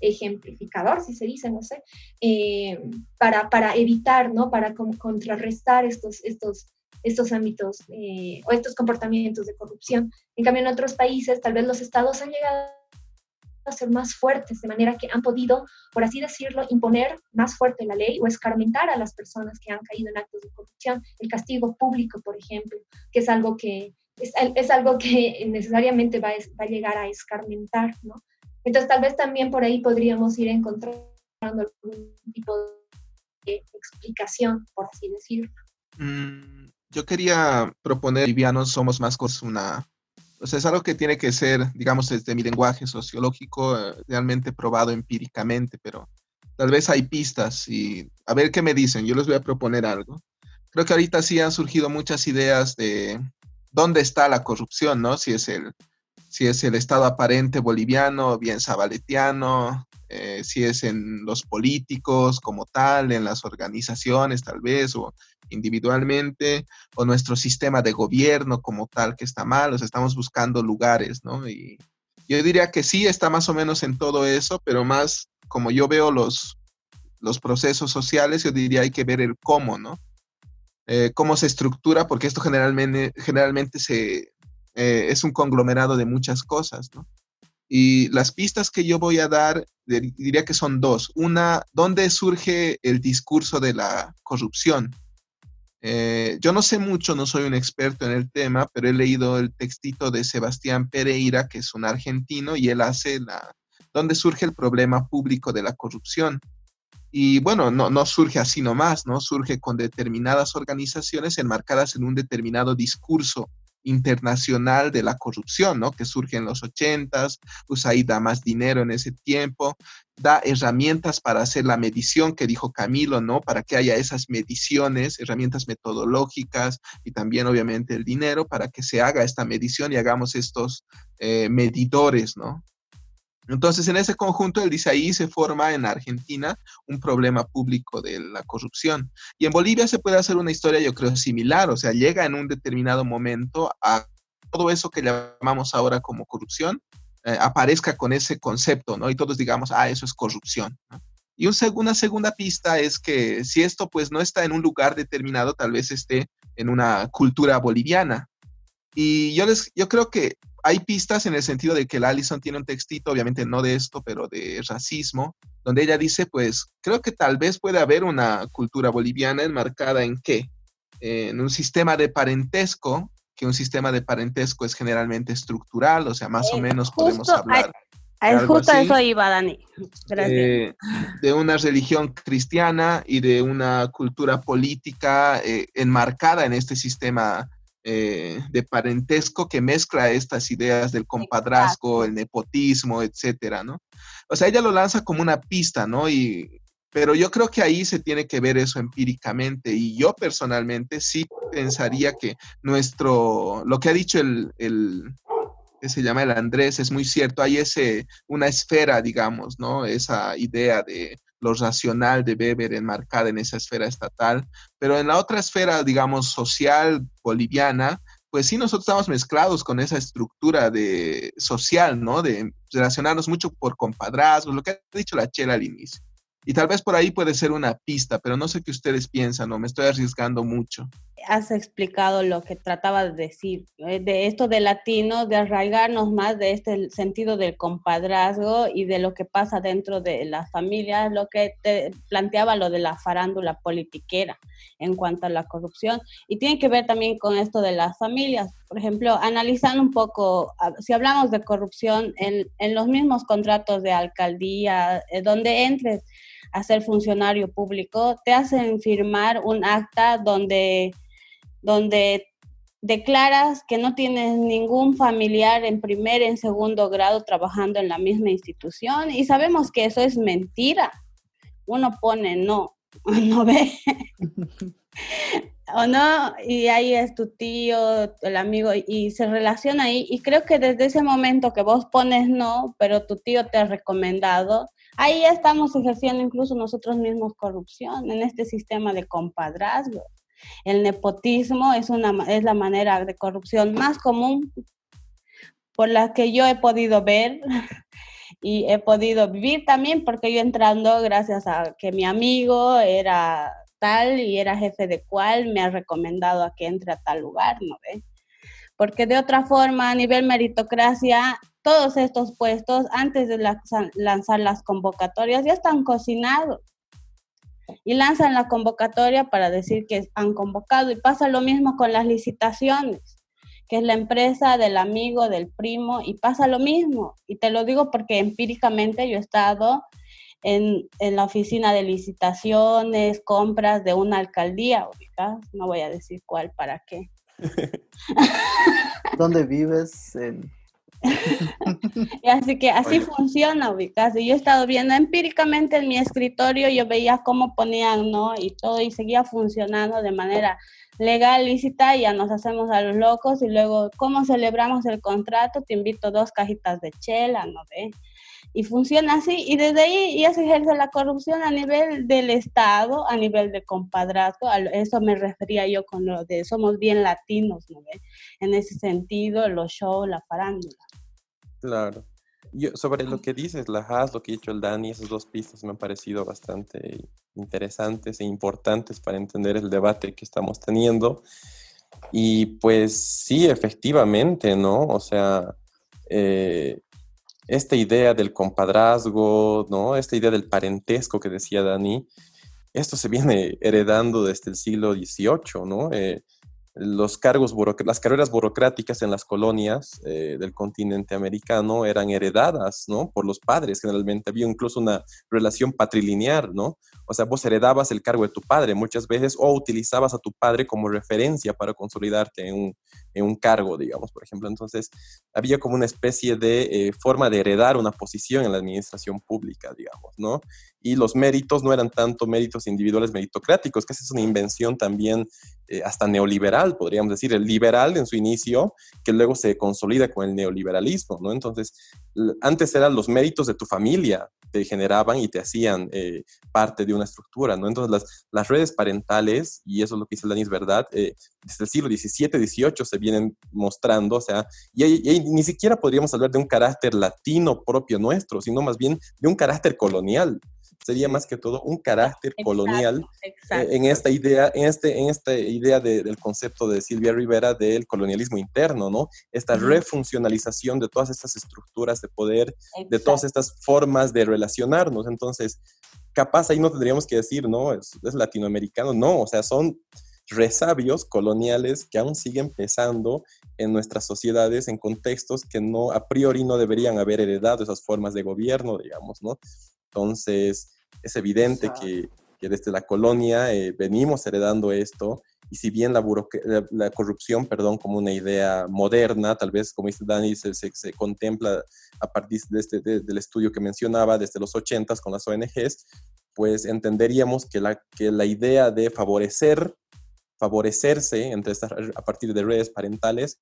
ejemplificador, si se dice, no sé, eh, para, para evitar, ¿no? Para contrarrestar estos, estos, estos ámbitos eh, o estos comportamientos de corrupción. En cambio, en otros países, tal vez los estados han llegado ser más fuertes, de manera que han podido, por así decirlo, imponer más fuerte la ley o escarmentar a las personas que han caído en actos de corrupción. El castigo público, por ejemplo, que es algo que, es, es algo que necesariamente va, va, a llegar a escarmentar, ¿no? Entonces, tal vez también por ahí podríamos ir encontrando algún tipo de explicación, por así decirlo. Mm, yo quería proponer, livianos somos más cosas una o sea, es algo que tiene que ser, digamos, desde mi lenguaje sociológico, eh, realmente probado empíricamente, pero tal vez hay pistas y a ver qué me dicen. Yo les voy a proponer algo. Creo que ahorita sí han surgido muchas ideas de dónde está la corrupción, ¿no? Si es el, si es el Estado aparente boliviano, bien sabaletiano, eh, si es en los políticos como tal, en las organizaciones tal vez, o individualmente, o nuestro sistema de gobierno como tal que está mal, o sea, estamos buscando lugares, ¿no? Y yo diría que sí está más o menos en todo eso, pero más como yo veo los, los procesos sociales, yo diría hay que ver el cómo, ¿no? Eh, cómo se estructura, porque esto generalmente, generalmente se, eh, es un conglomerado de muchas cosas, ¿no? Y las pistas que yo voy a dar, diría que son dos. Una, ¿dónde surge el discurso de la corrupción? Eh, yo no sé mucho, no soy un experto en el tema, pero he leído el textito de Sebastián Pereira, que es un argentino, y él hace la, dónde surge el problema público de la corrupción. Y bueno, no, no surge así nomás, ¿no? Surge con determinadas organizaciones enmarcadas en un determinado discurso internacional de la corrupción, ¿no? Que surge en los ochentas, USAID da más dinero en ese tiempo, da herramientas para hacer la medición que dijo Camilo, ¿no? Para que haya esas mediciones, herramientas metodológicas y también obviamente el dinero para que se haga esta medición y hagamos estos eh, medidores, ¿no? Entonces, en ese conjunto, él dice, ahí se forma en Argentina un problema público de la corrupción. Y en Bolivia se puede hacer una historia, yo creo, similar, o sea, llega en un determinado momento a todo eso que llamamos ahora como corrupción, eh, aparezca con ese concepto, ¿no? Y todos digamos, ah, eso es corrupción. Y una segunda pista es que si esto pues no está en un lugar determinado, tal vez esté en una cultura boliviana. Y yo, les, yo creo que hay pistas en el sentido de que la Allison tiene un textito, obviamente no de esto, pero de racismo, donde ella dice, pues creo que tal vez puede haber una cultura boliviana enmarcada en qué? En un sistema de parentesco, que un sistema de parentesco es generalmente estructural, o sea, más o eh, menos podemos hablar. Es justo eso iba, Dani. Gracias. Eh, de una religión cristiana y de una cultura política eh, enmarcada en este sistema de parentesco que mezcla estas ideas del compadrazgo, el nepotismo, etcétera, ¿no? O sea, ella lo lanza como una pista, ¿no? Y, pero yo creo que ahí se tiene que ver eso empíricamente y yo personalmente sí pensaría que nuestro, lo que ha dicho el, el que se llama el Andrés, es muy cierto, hay ese, una esfera, digamos, ¿no? Esa idea de lo racional de Weber enmarcada en esa esfera estatal, pero en la otra esfera, digamos, social boliviana, pues sí, nosotros estamos mezclados con esa estructura de social, ¿no? De relacionarnos mucho por compadrazgos, lo que ha dicho la Chela al inicio. Y tal vez por ahí puede ser una pista, pero no sé qué ustedes piensan, ¿no? Me estoy arriesgando mucho. Has explicado lo que trataba de decir, eh, de esto de latino, de arraigarnos más de este sentido del compadrazgo y de lo que pasa dentro de las familias, lo que te planteaba lo de la farándula politiquera en cuanto a la corrupción. Y tiene que ver también con esto de las familias. Por ejemplo, analizando un poco, si hablamos de corrupción en, en los mismos contratos de alcaldía, eh, donde entres a ser funcionario público, te hacen firmar un acta donde, donde declaras que no tienes ningún familiar en primer, en segundo grado trabajando en la misma institución y sabemos que eso es mentira. Uno pone no, no ve. o no, y ahí es tu tío, el amigo, y se relaciona ahí. Y creo que desde ese momento que vos pones no, pero tu tío te ha recomendado, ahí estamos ejerciendo incluso nosotros mismos corrupción en este sistema de compadrazgo. El nepotismo es, una, es la manera de corrupción más común por la que yo he podido ver y he podido vivir también porque yo entrando gracias a que mi amigo era y era jefe de cual, me ha recomendado a que entre a tal lugar, ¿no ve? Porque de otra forma, a nivel meritocracia, todos estos puestos, antes de lanzar las convocatorias, ya están cocinados. Y lanzan la convocatoria para decir que han convocado. Y pasa lo mismo con las licitaciones, que es la empresa del amigo, del primo, y pasa lo mismo. Y te lo digo porque empíricamente yo he estado en, en, la oficina de licitaciones, compras de una alcaldía, ubicas, no voy a decir cuál, para qué. ¿Dónde vives? y así que así funciona, ubicas. Y yo he estado viendo empíricamente en mi escritorio, yo veía cómo ponían, ¿no? Y todo, y seguía funcionando de manera legal, lícita, y ya nos hacemos a los locos, y luego, ¿cómo celebramos el contrato? Te invito dos cajitas de chela, ¿no ve? Y funciona así. Y desde ahí ya se ejerce la corrupción a nivel del Estado, a nivel de compadrazgo. A eso me refería yo con lo de somos bien latinos, ¿no En ese sentido, los shows, la farándula. Claro. Yo, sobre lo que dices, la Haas, lo que ha dicho el Dani, esas dos pistas me han parecido bastante interesantes e importantes para entender el debate que estamos teniendo. Y pues sí, efectivamente, ¿no? O sea, eh, esta idea del compadrazgo, ¿no? Esta idea del parentesco que decía Dani, esto se viene heredando desde el siglo XVIII, ¿no? Eh, los cargos las carreras burocráticas en las colonias eh, del continente americano eran heredadas, ¿no? Por los padres, generalmente había incluso una relación patrilineal, ¿no? O sea, vos heredabas el cargo de tu padre muchas veces o utilizabas a tu padre como referencia para consolidarte en un, en un cargo, digamos, por ejemplo. Entonces, había como una especie de eh, forma de heredar una posición en la administración pública, digamos, ¿no? Y los méritos no eran tanto méritos individuales meritocráticos, que es una invención también eh, hasta neoliberal, podríamos decir, el liberal en su inicio, que luego se consolida con el neoliberalismo, ¿no? Entonces, antes eran los méritos de tu familia, te generaban y te hacían eh, parte de una estructura, ¿no? Entonces las, las, redes parentales, y eso es lo que dice Dani, es verdad, eh, desde el siglo XVII, XVIII se vienen mostrando, o sea, y, y, ni siquiera podríamos hablar de un carácter latino propio nuestro, sino más bien de un carácter colonial. Sería más que todo un carácter colonial eh, en esta idea, en, este, en esta idea del concepto de Silvia Rivera del colonialismo interno, ¿no? Esta refuncionalización de todas estas estructuras de poder, de todas estas formas de relacionarnos. Entonces, capaz ahí no tendríamos que decir, no, es, es latinoamericano, no, o sea, son resabios coloniales que aún siguen pesando en nuestras sociedades en contextos que no a priori no deberían haber heredado esas formas de gobierno, digamos, ¿no? Entonces, es evidente que, desde la colonia eh, venimos heredando esto y si bien la, la, corrupción, perdón, como una idea moderna, tal vez, como dice Dani, se, se, contempla a partir de este, del estudio que mencionaba desde los 80 con las ONGs, pues entenderíamos que la, que la idea de favorecer, favorecerse entre estas, a partir de redes parentales,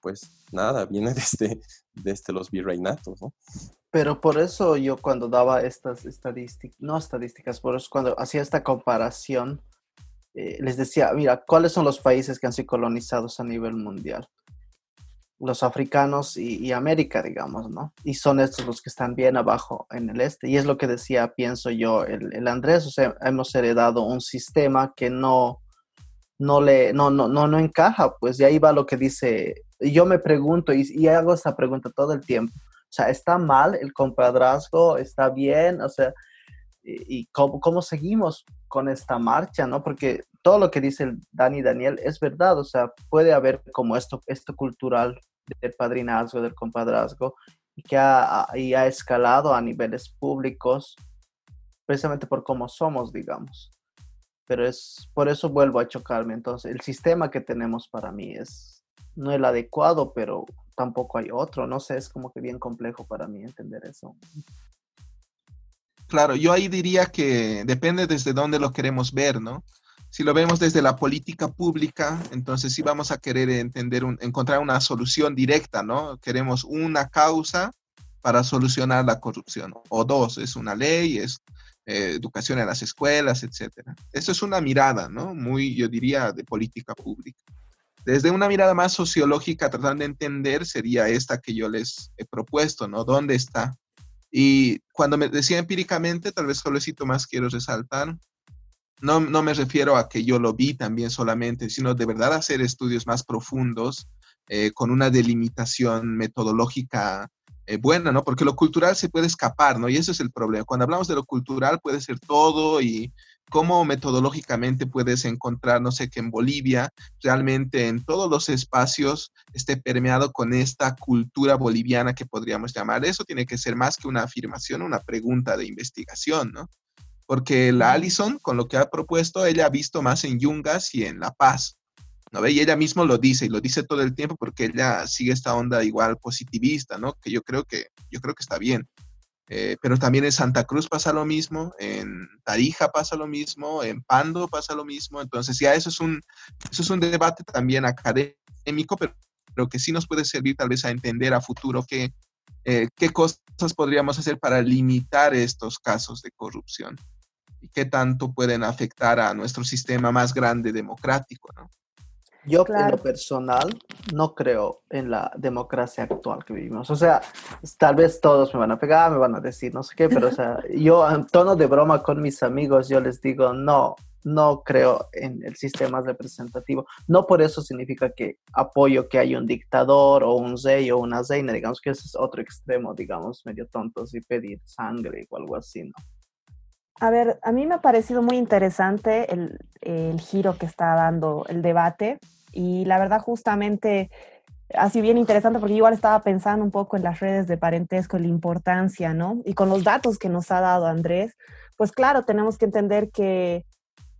pues nada, viene desde, desde los virreinatos, ¿no? Pero por eso yo cuando daba estas estadísticas, no estadísticas, por eso cuando hacía esta comparación, eh, les decía, mira, ¿cuáles son los países que han sido colonizados a nivel mundial? Los africanos y, América, digamos, ¿no? Y son estos los que están bien abajo en el este. Y es lo que decía, pienso yo, el, Andrés, o sea, hemos heredado un sistema que no, no le, no, no, no, no encaja, pues de ahí va lo que dice, yo me pregunto y, y hago esta pregunta todo el tiempo o sea, ¿está mal el compadrazgo? ¿Está bien? O sea, ¿y, cómo, seguimos con esta marcha? ¿no? Porque todo lo que dice el Dani Daniel es verdad. O sea, puede haber como esto, esto cultural del padrinazgo, del compadrazgo, y que ha, y ha escalado a niveles públicos precisamente por cómo somos, digamos. Pero es por eso vuelvo a chocarme. Entonces, el sistema que tenemos para mí es, no el adecuado, pero tampoco hay otro. No sé, es como que bien complejo para mí entender eso. Claro, yo ahí diría que depende desde dónde lo queremos ver, ¿no? Si lo vemos desde la política pública, entonces sí vamos a querer entender, encontrar una solución directa, ¿no? Queremos una causa para solucionar la corrupción. O dos, es una ley, es eh, educación en las escuelas, etcétera. Eso es una mirada, ¿no? Muy, yo diría, de política pública. Desde una mirada más sociológica, tratando de entender, sería esta que yo les he propuesto, ¿no? ¿Dónde está? Y cuando me decía empíricamente, tal vez solo cito más quiero resaltar, no, no me refiero a que yo lo vi también solamente, sino de verdad hacer estudios más profundos eh, con una delimitación metodológica eh, buena, ¿no? Porque lo cultural se puede escapar, ¿no? Y ese es el problema. Cuando hablamos de lo cultural puede ser todo y cómo metodológicamente puedes encontrar, no sé, que en Bolivia realmente en todos los espacios esté permeado con esta cultura boliviana que podríamos llamar. Eso tiene que ser más que una afirmación, una pregunta de investigación, ¿no? Porque la Allison, con lo que ha propuesto, ella ha visto más en Yungas y en La Paz. ¿No? Y ella mismo lo dice, y lo dice todo el tiempo porque ella sigue esta onda igual positivista, ¿no? Que yo creo que, yo creo que está bien. Eh, pero también en Santa Cruz pasa lo mismo, en Tarija pasa lo mismo, en Pando pasa lo mismo. Entonces ya eso es un, eso es un debate también académico, pero, pero que sí nos puede servir tal vez a entender a futuro qué, eh, qué cosas podríamos hacer para limitar estos casos de corrupción y qué tanto pueden afectar a nuestro sistema más grande democrático. Yo en lo personal no creo en la democracia actual que vivimos. O sea, tal vez todos me van a pegar, me van a decir no sé qué, pero o sea, yo en tono de broma con mis amigos, yo les digo, no, no creo en el sistema representativo. No por eso significa que apoyo que haya un dictador o un rey o una reina, digamos que ese es otro extremo, digamos, medio tontos y pedir sangre o algo así, ¿no? A ver, a mí me ha parecido muy interesante el, el giro que está dando el debate y la verdad, justamente, sido bien interesante porque igual estaba pensando un poco en las redes de parentesco, la importancia, ¿no? Y con los datos que nos ha dado Andrés, pues claro, tenemos que entender que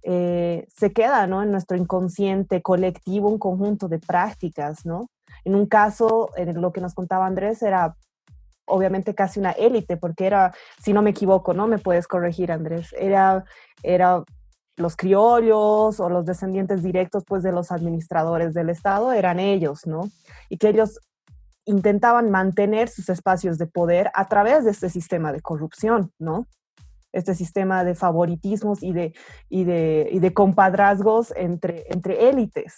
eh, se queda, ¿no? En nuestro inconsciente colectivo un conjunto de prácticas, ¿no? En un caso, en lo que nos contaba Andrés, era obviamente casi una élite, porque era, si no me equivoco, ¿no? Me puedes corregir, Andrés, era, era los criollos o los descendientes directos pues de los administradores del Estado eran ellos, ¿no? Y que ellos intentaban mantener sus espacios de poder a través de este sistema de corrupción, ¿no? Este sistema de favoritismos y de, y de, y de compadrazgos entre, entre élites.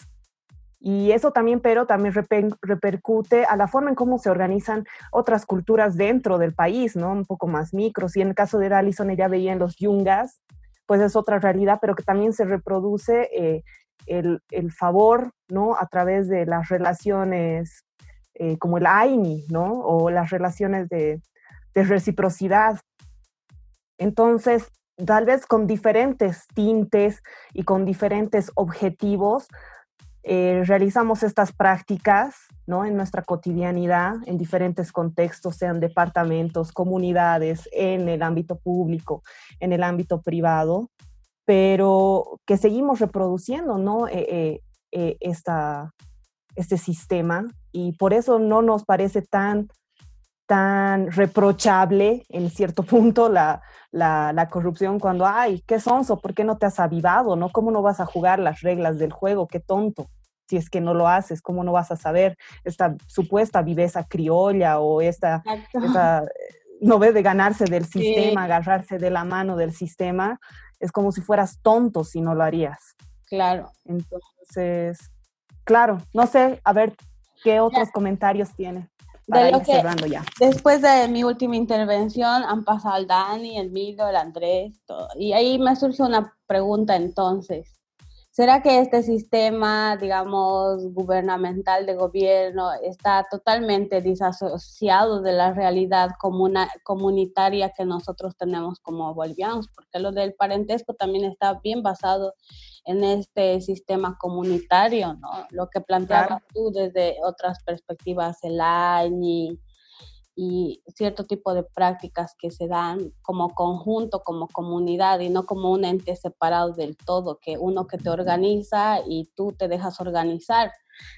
Y eso también, pero también repercute a la forma en cómo se organizan otras culturas dentro del país, ¿no? Un poco más micros. Y en el caso de Allison, ella veía en los yungas pues es otra realidad, pero que también se reproduce eh, el, el, favor, ¿no? A través de las relaciones eh, como el AINI, ¿no? O las relaciones de, de reciprocidad. Entonces, tal vez con diferentes tintes y con diferentes objetivos, eh, realizamos estas prácticas ¿no? en nuestra cotidianidad, en diferentes contextos, sean departamentos, comunidades, en el ámbito público, en el ámbito privado, pero que seguimos reproduciendo ¿no? Eh, eh, esta, este sistema y por eso no nos parece tan tan reprochable en cierto punto la, la, la, corrupción cuando, ay, qué sonso, ¿por qué no te has avivado? ¿no? ¿Cómo no vas a jugar las reglas del juego? Qué tonto si es que no lo haces, ¿cómo no vas a saber esta supuesta viveza criolla o esta, no ve de ganarse del sistema, agarrarse de la mano del sistema? Es como si fueras tonto si no lo harías. Claro. Entonces, claro, no sé, a ver qué otros comentarios tiene. Para ir cerrando ya. Después de mi última intervención han pasado el Dani, el Milo, el Andrés, todo. Y ahí me surge una pregunta entonces. ¿Será que este sistema, digamos, gubernamental de gobierno está totalmente disasociado de la realidad comuna, comunitaria que nosotros tenemos como bolivianos? Porque lo del parentesco también está bien basado en este sistema comunitario, ¿no? Lo que planteabas tú desde otras perspectivas, el AñI, y cierto tipo de prácticas que se dan como conjunto, como comunidad y no como un ente separado del todo, que uno que te organiza y tú te dejas organizar.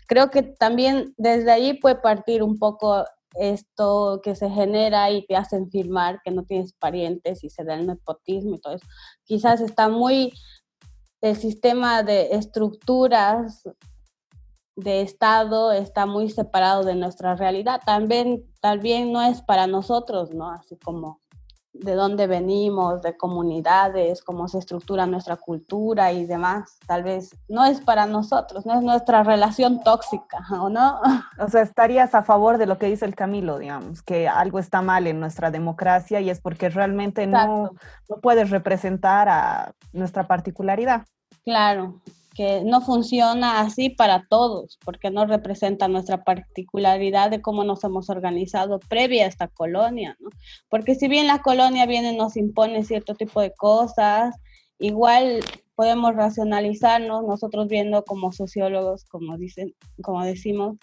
Creo que también desde ahí puede partir un poco esto que se genera y te hacen firmar que no tienes parientes y se da el nepotismo y todo eso. Quizás está muy el sistema de estructuras de Estado está muy separado de nuestra realidad. También, también no es para nosotros, ¿no? Así como de dónde venimos, de comunidades, cómo se estructura nuestra cultura y demás. Tal vez no es para nosotros, no es nuestra relación tóxica, ¿o no? O sea, estarías a favor de lo que dice el Camilo, digamos, que algo está mal en nuestra democracia y es porque realmente no, no puedes representar a nuestra particularidad. Claro, no funciona así para todos, porque no representa nuestra particularidad de cómo nos hemos organizado previa a esta colonia, ¿no? Porque si bien la colonia viene y nos impone cierto tipo de cosas, igual podemos racionalizarnos, nosotros viendo como sociólogos, como dicen, como decimos,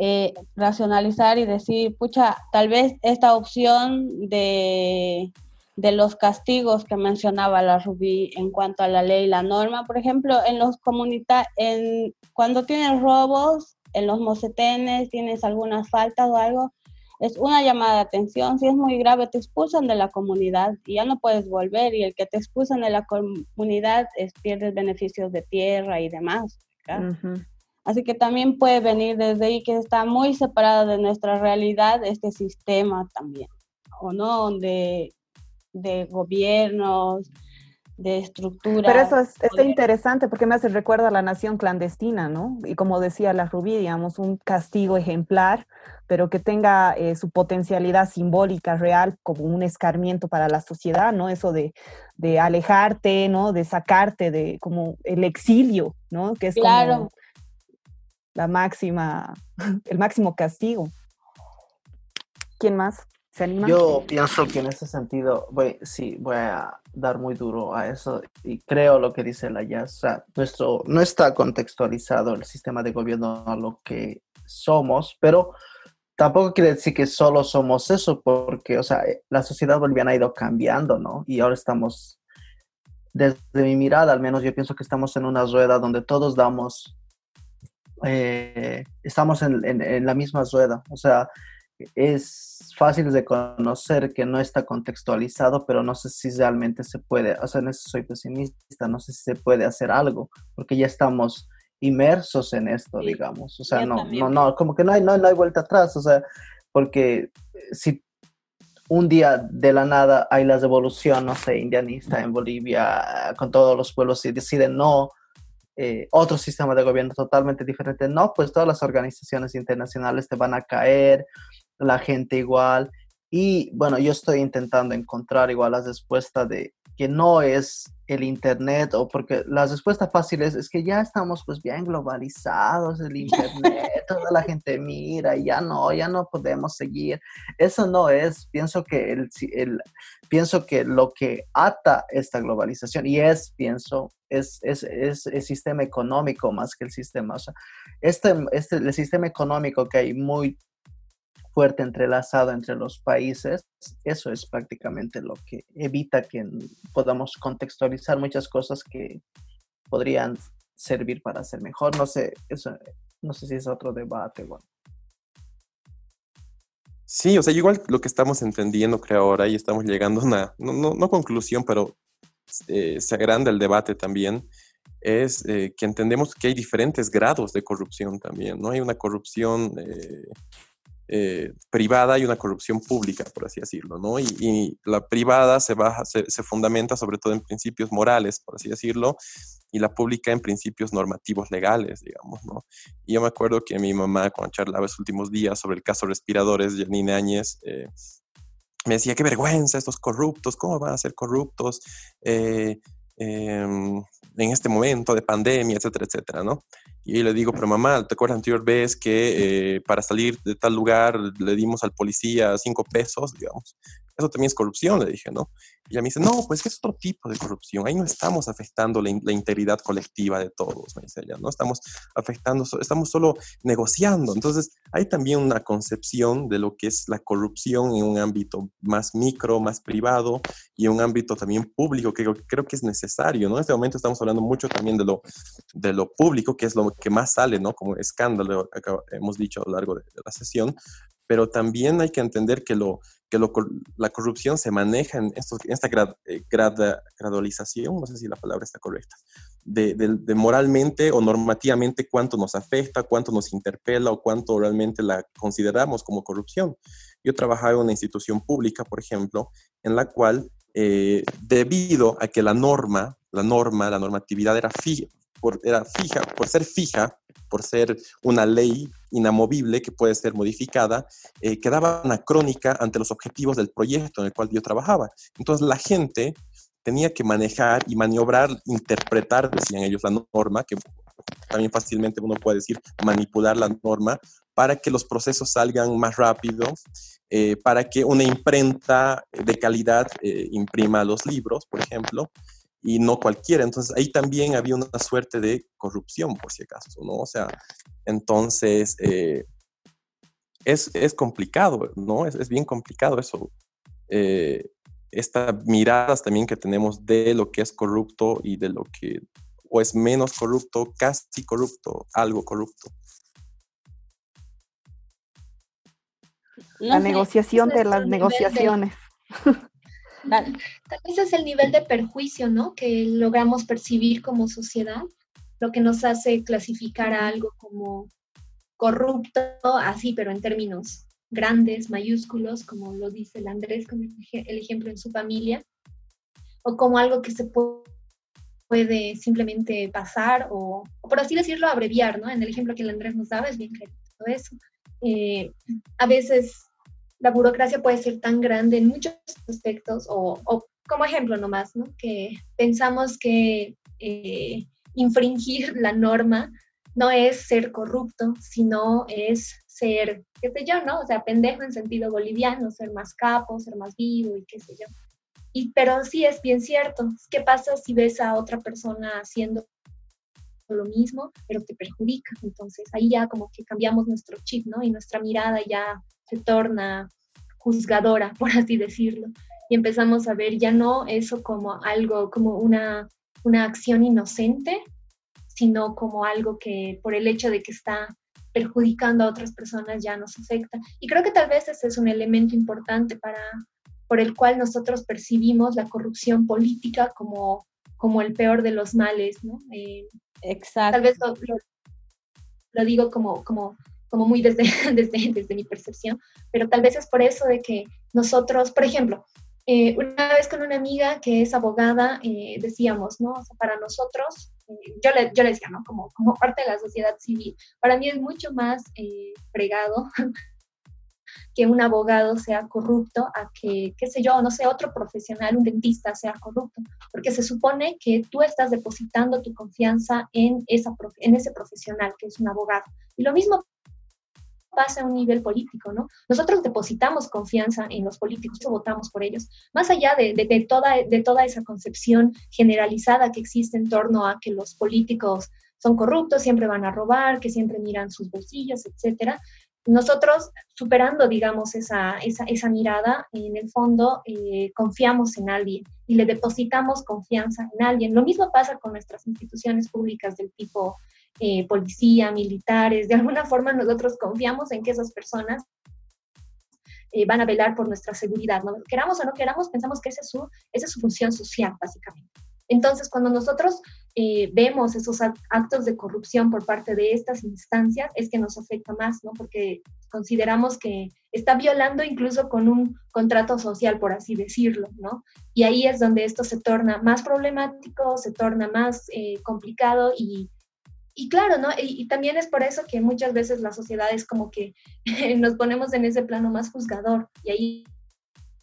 eh, racionalizar y decir, pucha, tal vez esta opción de de los castigos que mencionaba la Rubí en cuanto a la ley y la norma. Por ejemplo, en los comunitarios, en, cuando tienes robos, en los mocetenes, tienes algunas faltas o algo, es una llamada de atención. Si es muy grave, te expulsan de la comunidad y ya no puedes volver. Y el que te expulsan de la comunidad es pierdes beneficios de tierra y demás. Así que también puede venir desde ahí que está muy separado de nuestra realidad este sistema también, ¿o no? Donde de gobiernos, de estructura. Pero eso es, interesante porque me hace recuerdo a la nación clandestina, ¿no? Y como decía la Rubí, digamos, un castigo ejemplar, pero que tenga eh, su potencialidad simbólica real como un escarmiento para la sociedad, ¿no? Eso de, de alejarte, ¿no? De sacarte de como el exilio, ¿no? Que es como la máxima, el máximo castigo. ¿Quién más? Yo pienso que en ese sentido, voy, sí, voy a dar muy duro a eso y creo lo que dice la ya, nuestro, no está contextualizado el sistema de gobierno a lo que somos, pero tampoco quiere decir que solo somos eso, porque, o sea, la sociedad boliviana ha ido cambiando, ¿no? Y ahora estamos, desde mi mirada al menos, yo pienso que estamos en una rueda donde todos damos, eh, estamos en, en la misma rueda, o sea, es fácil de conocer que no está contextualizado, pero no sé si realmente se puede, o sea, en eso soy pesimista, no sé si se puede hacer algo, porque ya estamos inmersos en esto, digamos, o sea, no, no, no, como que no hay, no, no hay vuelta atrás, o sea, porque si un día de la nada hay la revolución, no sé, indianista en Bolivia, con todos los pueblos y deciden no, eh, otro sistema de gobierno totalmente diferente, no, pues todas las organizaciones internacionales te van a caer, la gente igual. Y bueno, yo estoy intentando encontrar igual las respuestas de que no es el Internet o porque las respuestas fáciles es que ya estamos pues bien globalizados, el Internet, toda la gente mira ya no, ya no podemos seguir. Eso no es, pienso que, el, el pienso que lo que ata esta globalización y es, pienso, es, es, es el sistema económico más que el sistema. O sea, este, este, el sistema económico que hay muy fuerte entrelazado entre los países, eso es prácticamente lo que evita que podamos contextualizar muchas cosas que podrían servir para hacer mejor. No sé, eso, no sé si es otro debate. Sí, o sea, igual lo que estamos entendiendo, creo ahora, y estamos llegando a una, no, no, conclusión, pero eh, se agranda el debate también, es eh, que entendemos que hay diferentes grados de corrupción también, ¿no? Hay una corrupción eh, eh, privada y una corrupción pública, por así decirlo, ¿no? Y, la privada se, baja, se, fundamenta sobre todo en principios morales, por así decirlo, y la pública en principios normativos legales, digamos, ¿no? Y yo me acuerdo que mi mamá, cuando charlaba los últimos días sobre el caso respiradores, Janine Áñez, eh, me decía, qué vergüenza estos corruptos, ¿cómo van a ser corruptos? Eh, em, en este momento de pandemia, etcétera, etcétera, ¿no? Y le digo, pero mamá, ¿te acuerdas anterior vez que eh, para salir de tal lugar le dimos al policía cinco pesos, digamos? Eso también es corrupción, le dije, ¿no? Y ella me dice, no, pues es otro tipo de corrupción, ahí no estamos afectando la, la integridad colectiva de todos, me dice ella, ¿no? Estamos afectando, estamos solo negociando. Entonces, hay también una concepción de lo que es la corrupción en un ámbito más micro, más privado y un ámbito también público, que creo que es necesario, ¿no? En este momento estamos hablando mucho también de lo, de lo público, que es lo que más sale, ¿no? Como escándalo, hemos dicho a lo largo de, de la sesión, pero también hay que entender que, lo, que lo, la corrupción se maneja en, esta eh, gradualización, no sé si la palabra está correcta, de, de, moralmente o normativamente cuánto nos afecta, cuánto nos interpela o cuánto realmente la consideramos como corrupción. Yo trabajaba en una institución pública, por ejemplo, en la cual, eh, debido a que la norma, la norma, la normatividad era fija, por, era fija, por ser fija, por ser una ley inamovible que puede ser modificada, eh, quedaba anacrónica ante los objetivos del proyecto en el cual yo trabajaba. Entonces la gente tenía que manejar y maniobrar, interpretar, decían ellos, la norma, que también fácilmente uno puede decir manipular la norma para que los procesos salgan más rápido, eh, para que una imprenta de calidad eh, imprima los libros, por ejemplo, y no cualquiera. Entonces ahí también había una suerte de corrupción, por si acaso, ¿no? O sea, entonces eh, es, es, complicado, ¿no? Es, es bien complicado eso. Eh, estas miradas también que tenemos de lo que es corrupto y de lo que o es menos corrupto, casi corrupto, algo corrupto. La negociación de las negociaciones. Tal vez es el nivel de perjuicio, ¿no? Que logramos percibir como sociedad, lo que nos hace clasificar a algo como corrupto, así, pero en términos grandes, mayúsculos, como lo dice el Andrés con el ejemplo en su familia, o como algo que se puede simplemente pasar o, por así decirlo, abreviar, ¿no? En el ejemplo que el Andrés nos daba es bien claro todo eso. Eh, a veces la burocracia puede ser tan grande en muchos aspectos, o, como ejemplo nomás, ¿no? que pensamos que eh, infringir la norma no es ser corrupto, sino es ser, qué sé yo, ¿no? O sea, pendejo en sentido boliviano, ser más capo, ser más vivo y qué sé yo. Y, pero sí es bien cierto. ¿Qué pasa si ves a otra persona haciendo lo mismo, pero te perjudica? Entonces ahí ya como que cambiamos nuestro chip, ¿no? Y nuestra mirada ya se torna juzgadora, por así decirlo. Y empezamos a ver ya no eso como algo, como una, una acción inocente, sino como algo que por el hecho de que está perjudicando a otras personas ya nos afecta. Y creo que tal vez ese es un elemento importante para, por el cual nosotros percibimos la corrupción política como, como el peor de los males, ¿no? Eh, Exacto. Tal vez lo, lo, digo como, como como muy desde, desde, desde mi percepción, pero tal vez es por eso de que nosotros, por ejemplo, eh, una vez con una amiga que es abogada, eh, decíamos, ¿no? para nosotros, eh, yo, le, yo le decía, ¿no? Como, como parte de la sociedad civil, para mí es mucho más fregado que un abogado sea corrupto a que, qué sé yo, no sé, otro profesional, un dentista sea corrupto, porque se supone que tú estás depositando tu confianza en, esa, en ese profesional, que es un abogado. Y lo mismo pasa a un nivel político, ¿no? Nosotros depositamos confianza en los políticos votamos por ellos, más allá de, de, toda, de toda esa concepción generalizada que existe en torno a que los políticos son corruptos, siempre van a robar, que siempre miran sus bolsillos, etcétera. Nosotros, superando, digamos, esa, esa, esa mirada, en el fondo eh, confiamos en alguien y le depositamos confianza en alguien. Lo mismo pasa con nuestras instituciones públicas del tipo eh, policía, militares, de alguna forma nosotros confiamos en que esas personas eh, van a velar por nuestra seguridad. ¿no? Queramos o no queramos, pensamos que esa es su, esa es su función social, básicamente. Entonces, cuando nosotros eh, vemos esos actos de corrupción por parte de estas instancias, es que nos afecta más, ¿no? Porque consideramos que está violando incluso con un contrato social, por así decirlo, ¿no? Y ahí es donde esto se torna más problemático, se torna más complicado y y claro, ¿no? Y, también es por eso que muchas veces la sociedad es como que nos ponemos en ese plano más juzgador y ahí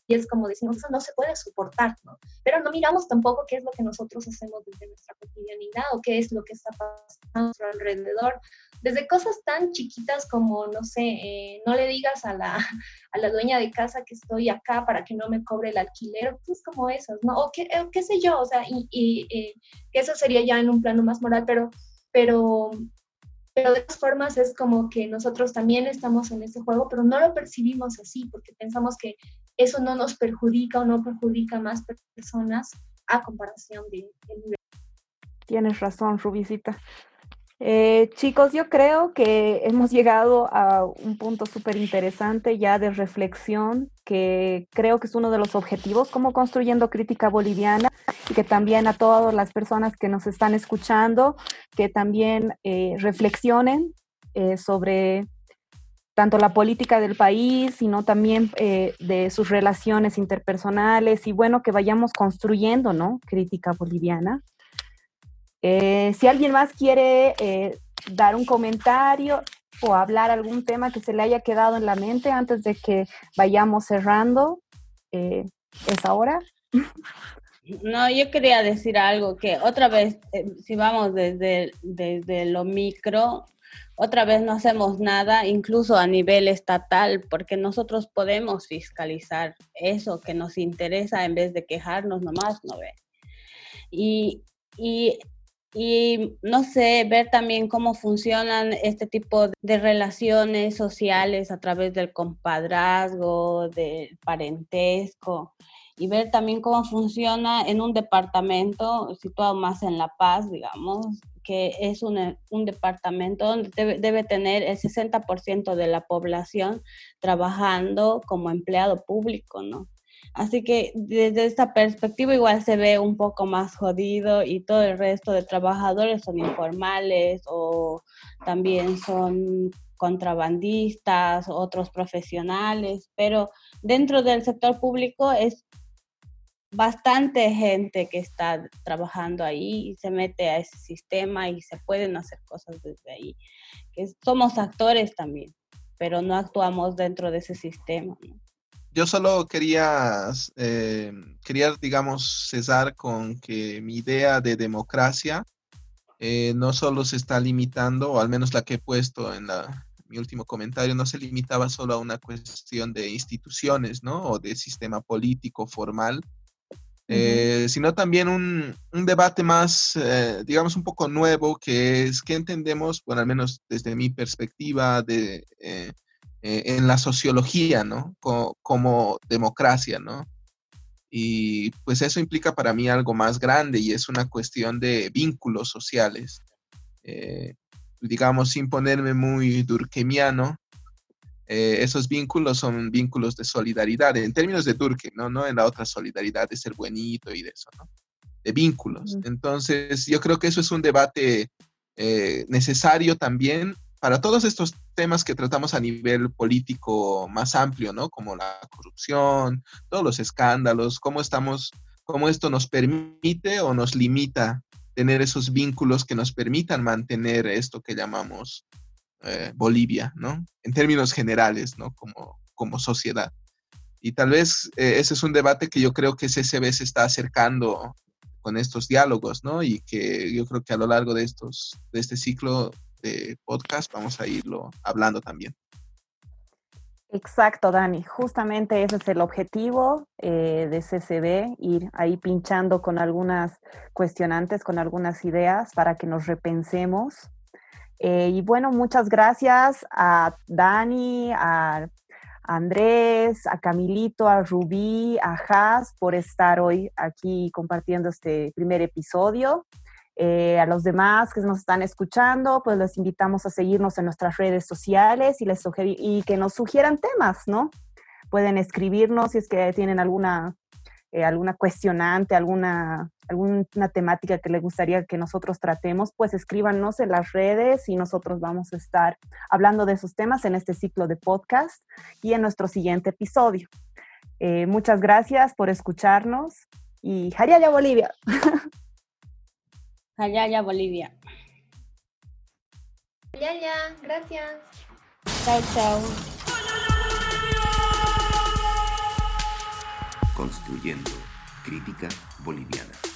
es como decimos, eso no se puede soportar, ¿no? Pero no miramos tampoco qué es lo que nosotros hacemos desde nuestra cotidianidad o qué es lo que está pasando a nuestro alrededor desde cosas tan chiquitas como, no sé, eh, no le digas a la, a la dueña de casa que estoy acá para que no me cobre el alquiler, pues como esas, ¿no? O qué, qué sé yo, o sea, y, y eh, eso sería ya en un plano más moral, pero, pero, pero de todas formas es como que nosotros también estamos en ese juego, pero no lo percibimos así, porque pensamos que eso no nos perjudica o no perjudica a más personas a comparación de, de Tienes razón, Rubicita. Eh, chicos, yo creo que hemos llegado a un punto súper interesante ya de reflexión, que creo que es uno de los objetivos como construyendo crítica boliviana y que también a todas las personas que nos están escuchando, que también eh, reflexionen eh, sobre tanto la política del país, sino también de sus relaciones interpersonales y bueno, que vayamos construyendo, ¿no? Crítica boliviana. Eh, si alguien más quiere eh, dar un comentario o hablar algún tema que se le haya quedado en la mente antes de que vayamos cerrando, eh, es ahora. No, yo quería decir algo, que otra vez, si vamos desde, desde lo micro, otra vez no hacemos nada, incluso a nivel estatal, porque nosotros podemos fiscalizar eso que nos interesa en vez de quejarnos nomás, ¿no ve? Y, y y no sé, ver también cómo funcionan este tipo de relaciones sociales a través del compadrazgo, del parentesco y ver también cómo funciona en un departamento situado más en La Paz, digamos, que es un, un departamento donde debe, debe, tener el 60% de la población trabajando como empleado público, ¿no? Así que desde esta perspectiva igual se ve un poco más jodido y todo el resto de trabajadores son informales o también son contrabandistas, otros profesionales, pero dentro del sector público es bastante gente que está trabajando ahí y se mete a ese sistema y se pueden hacer cosas desde ahí. Somos actores también, pero no actuamos dentro de ese sistema. Yo solo quería, eh, quería, digamos, cesar con que mi idea de democracia eh, no solo se está limitando, o al menos la que he puesto en la, mi último comentario, no se limitaba solo a una cuestión de instituciones, ¿no? O de sistema político formal, eh, sino también un, un debate más, digamos, un poco nuevo, que es qué entendemos, bueno, al menos desde mi perspectiva de eh, en la sociología, ¿no? como democracia, ¿no? Y pues eso implica para mí algo más grande y es una cuestión de vínculos sociales. Eh, digamos, sin ponerme muy durkheimiano, eh, esos vínculos son vínculos de solidaridad, en términos de Durkheim, ¿no? No en la otra solidaridad de ser buenito y de eso, ¿no? De vínculos. Entonces, yo creo que eso es un debate necesario también para todos estos temas que tratamos a nivel político más amplio, ¿no? Como la corrupción, todos los escándalos, cómo estamos, cómo esto nos permite o nos limita tener esos vínculos que nos permitan mantener esto que llamamos eh, Bolivia, ¿no? En términos generales, ¿no? Como, como sociedad. Y tal vez eh, ese es un debate que yo creo que CCB se está acercando con estos diálogos, ¿no? Y que yo creo que a lo largo de, estos, de este ciclo de podcast vamos a irlo hablando también. Exacto, Dani. Justamente ese es el objetivo eh, de CCB, ir ahí pinchando con algunas cuestionantes, con algunas ideas para que nos repensemos. Eh, y bueno, muchas gracias a Dani, a Andrés, a Camilito, a Rubí, a Haas por estar hoy aquí compartiendo este primer episodio. Eh, a los demás que nos están escuchando, pues les invitamos a seguirnos en nuestras redes sociales y, les y que nos sugieran temas, ¿no? Pueden escribirnos si es que tienen alguna, eh, alguna cuestionante, alguna, alguna temática que les gustaría que nosotros tratemos, pues escríbanos en las redes y nosotros vamos a estar hablando de esos temas en este ciclo de podcast y en nuestro siguiente episodio. Eh, muchas gracias por escucharnos y Jariaya Bolivia. Allá, allá, Bolivia. Ya, ya, gracias. Chao, chao. Construyendo Crítica Boliviana.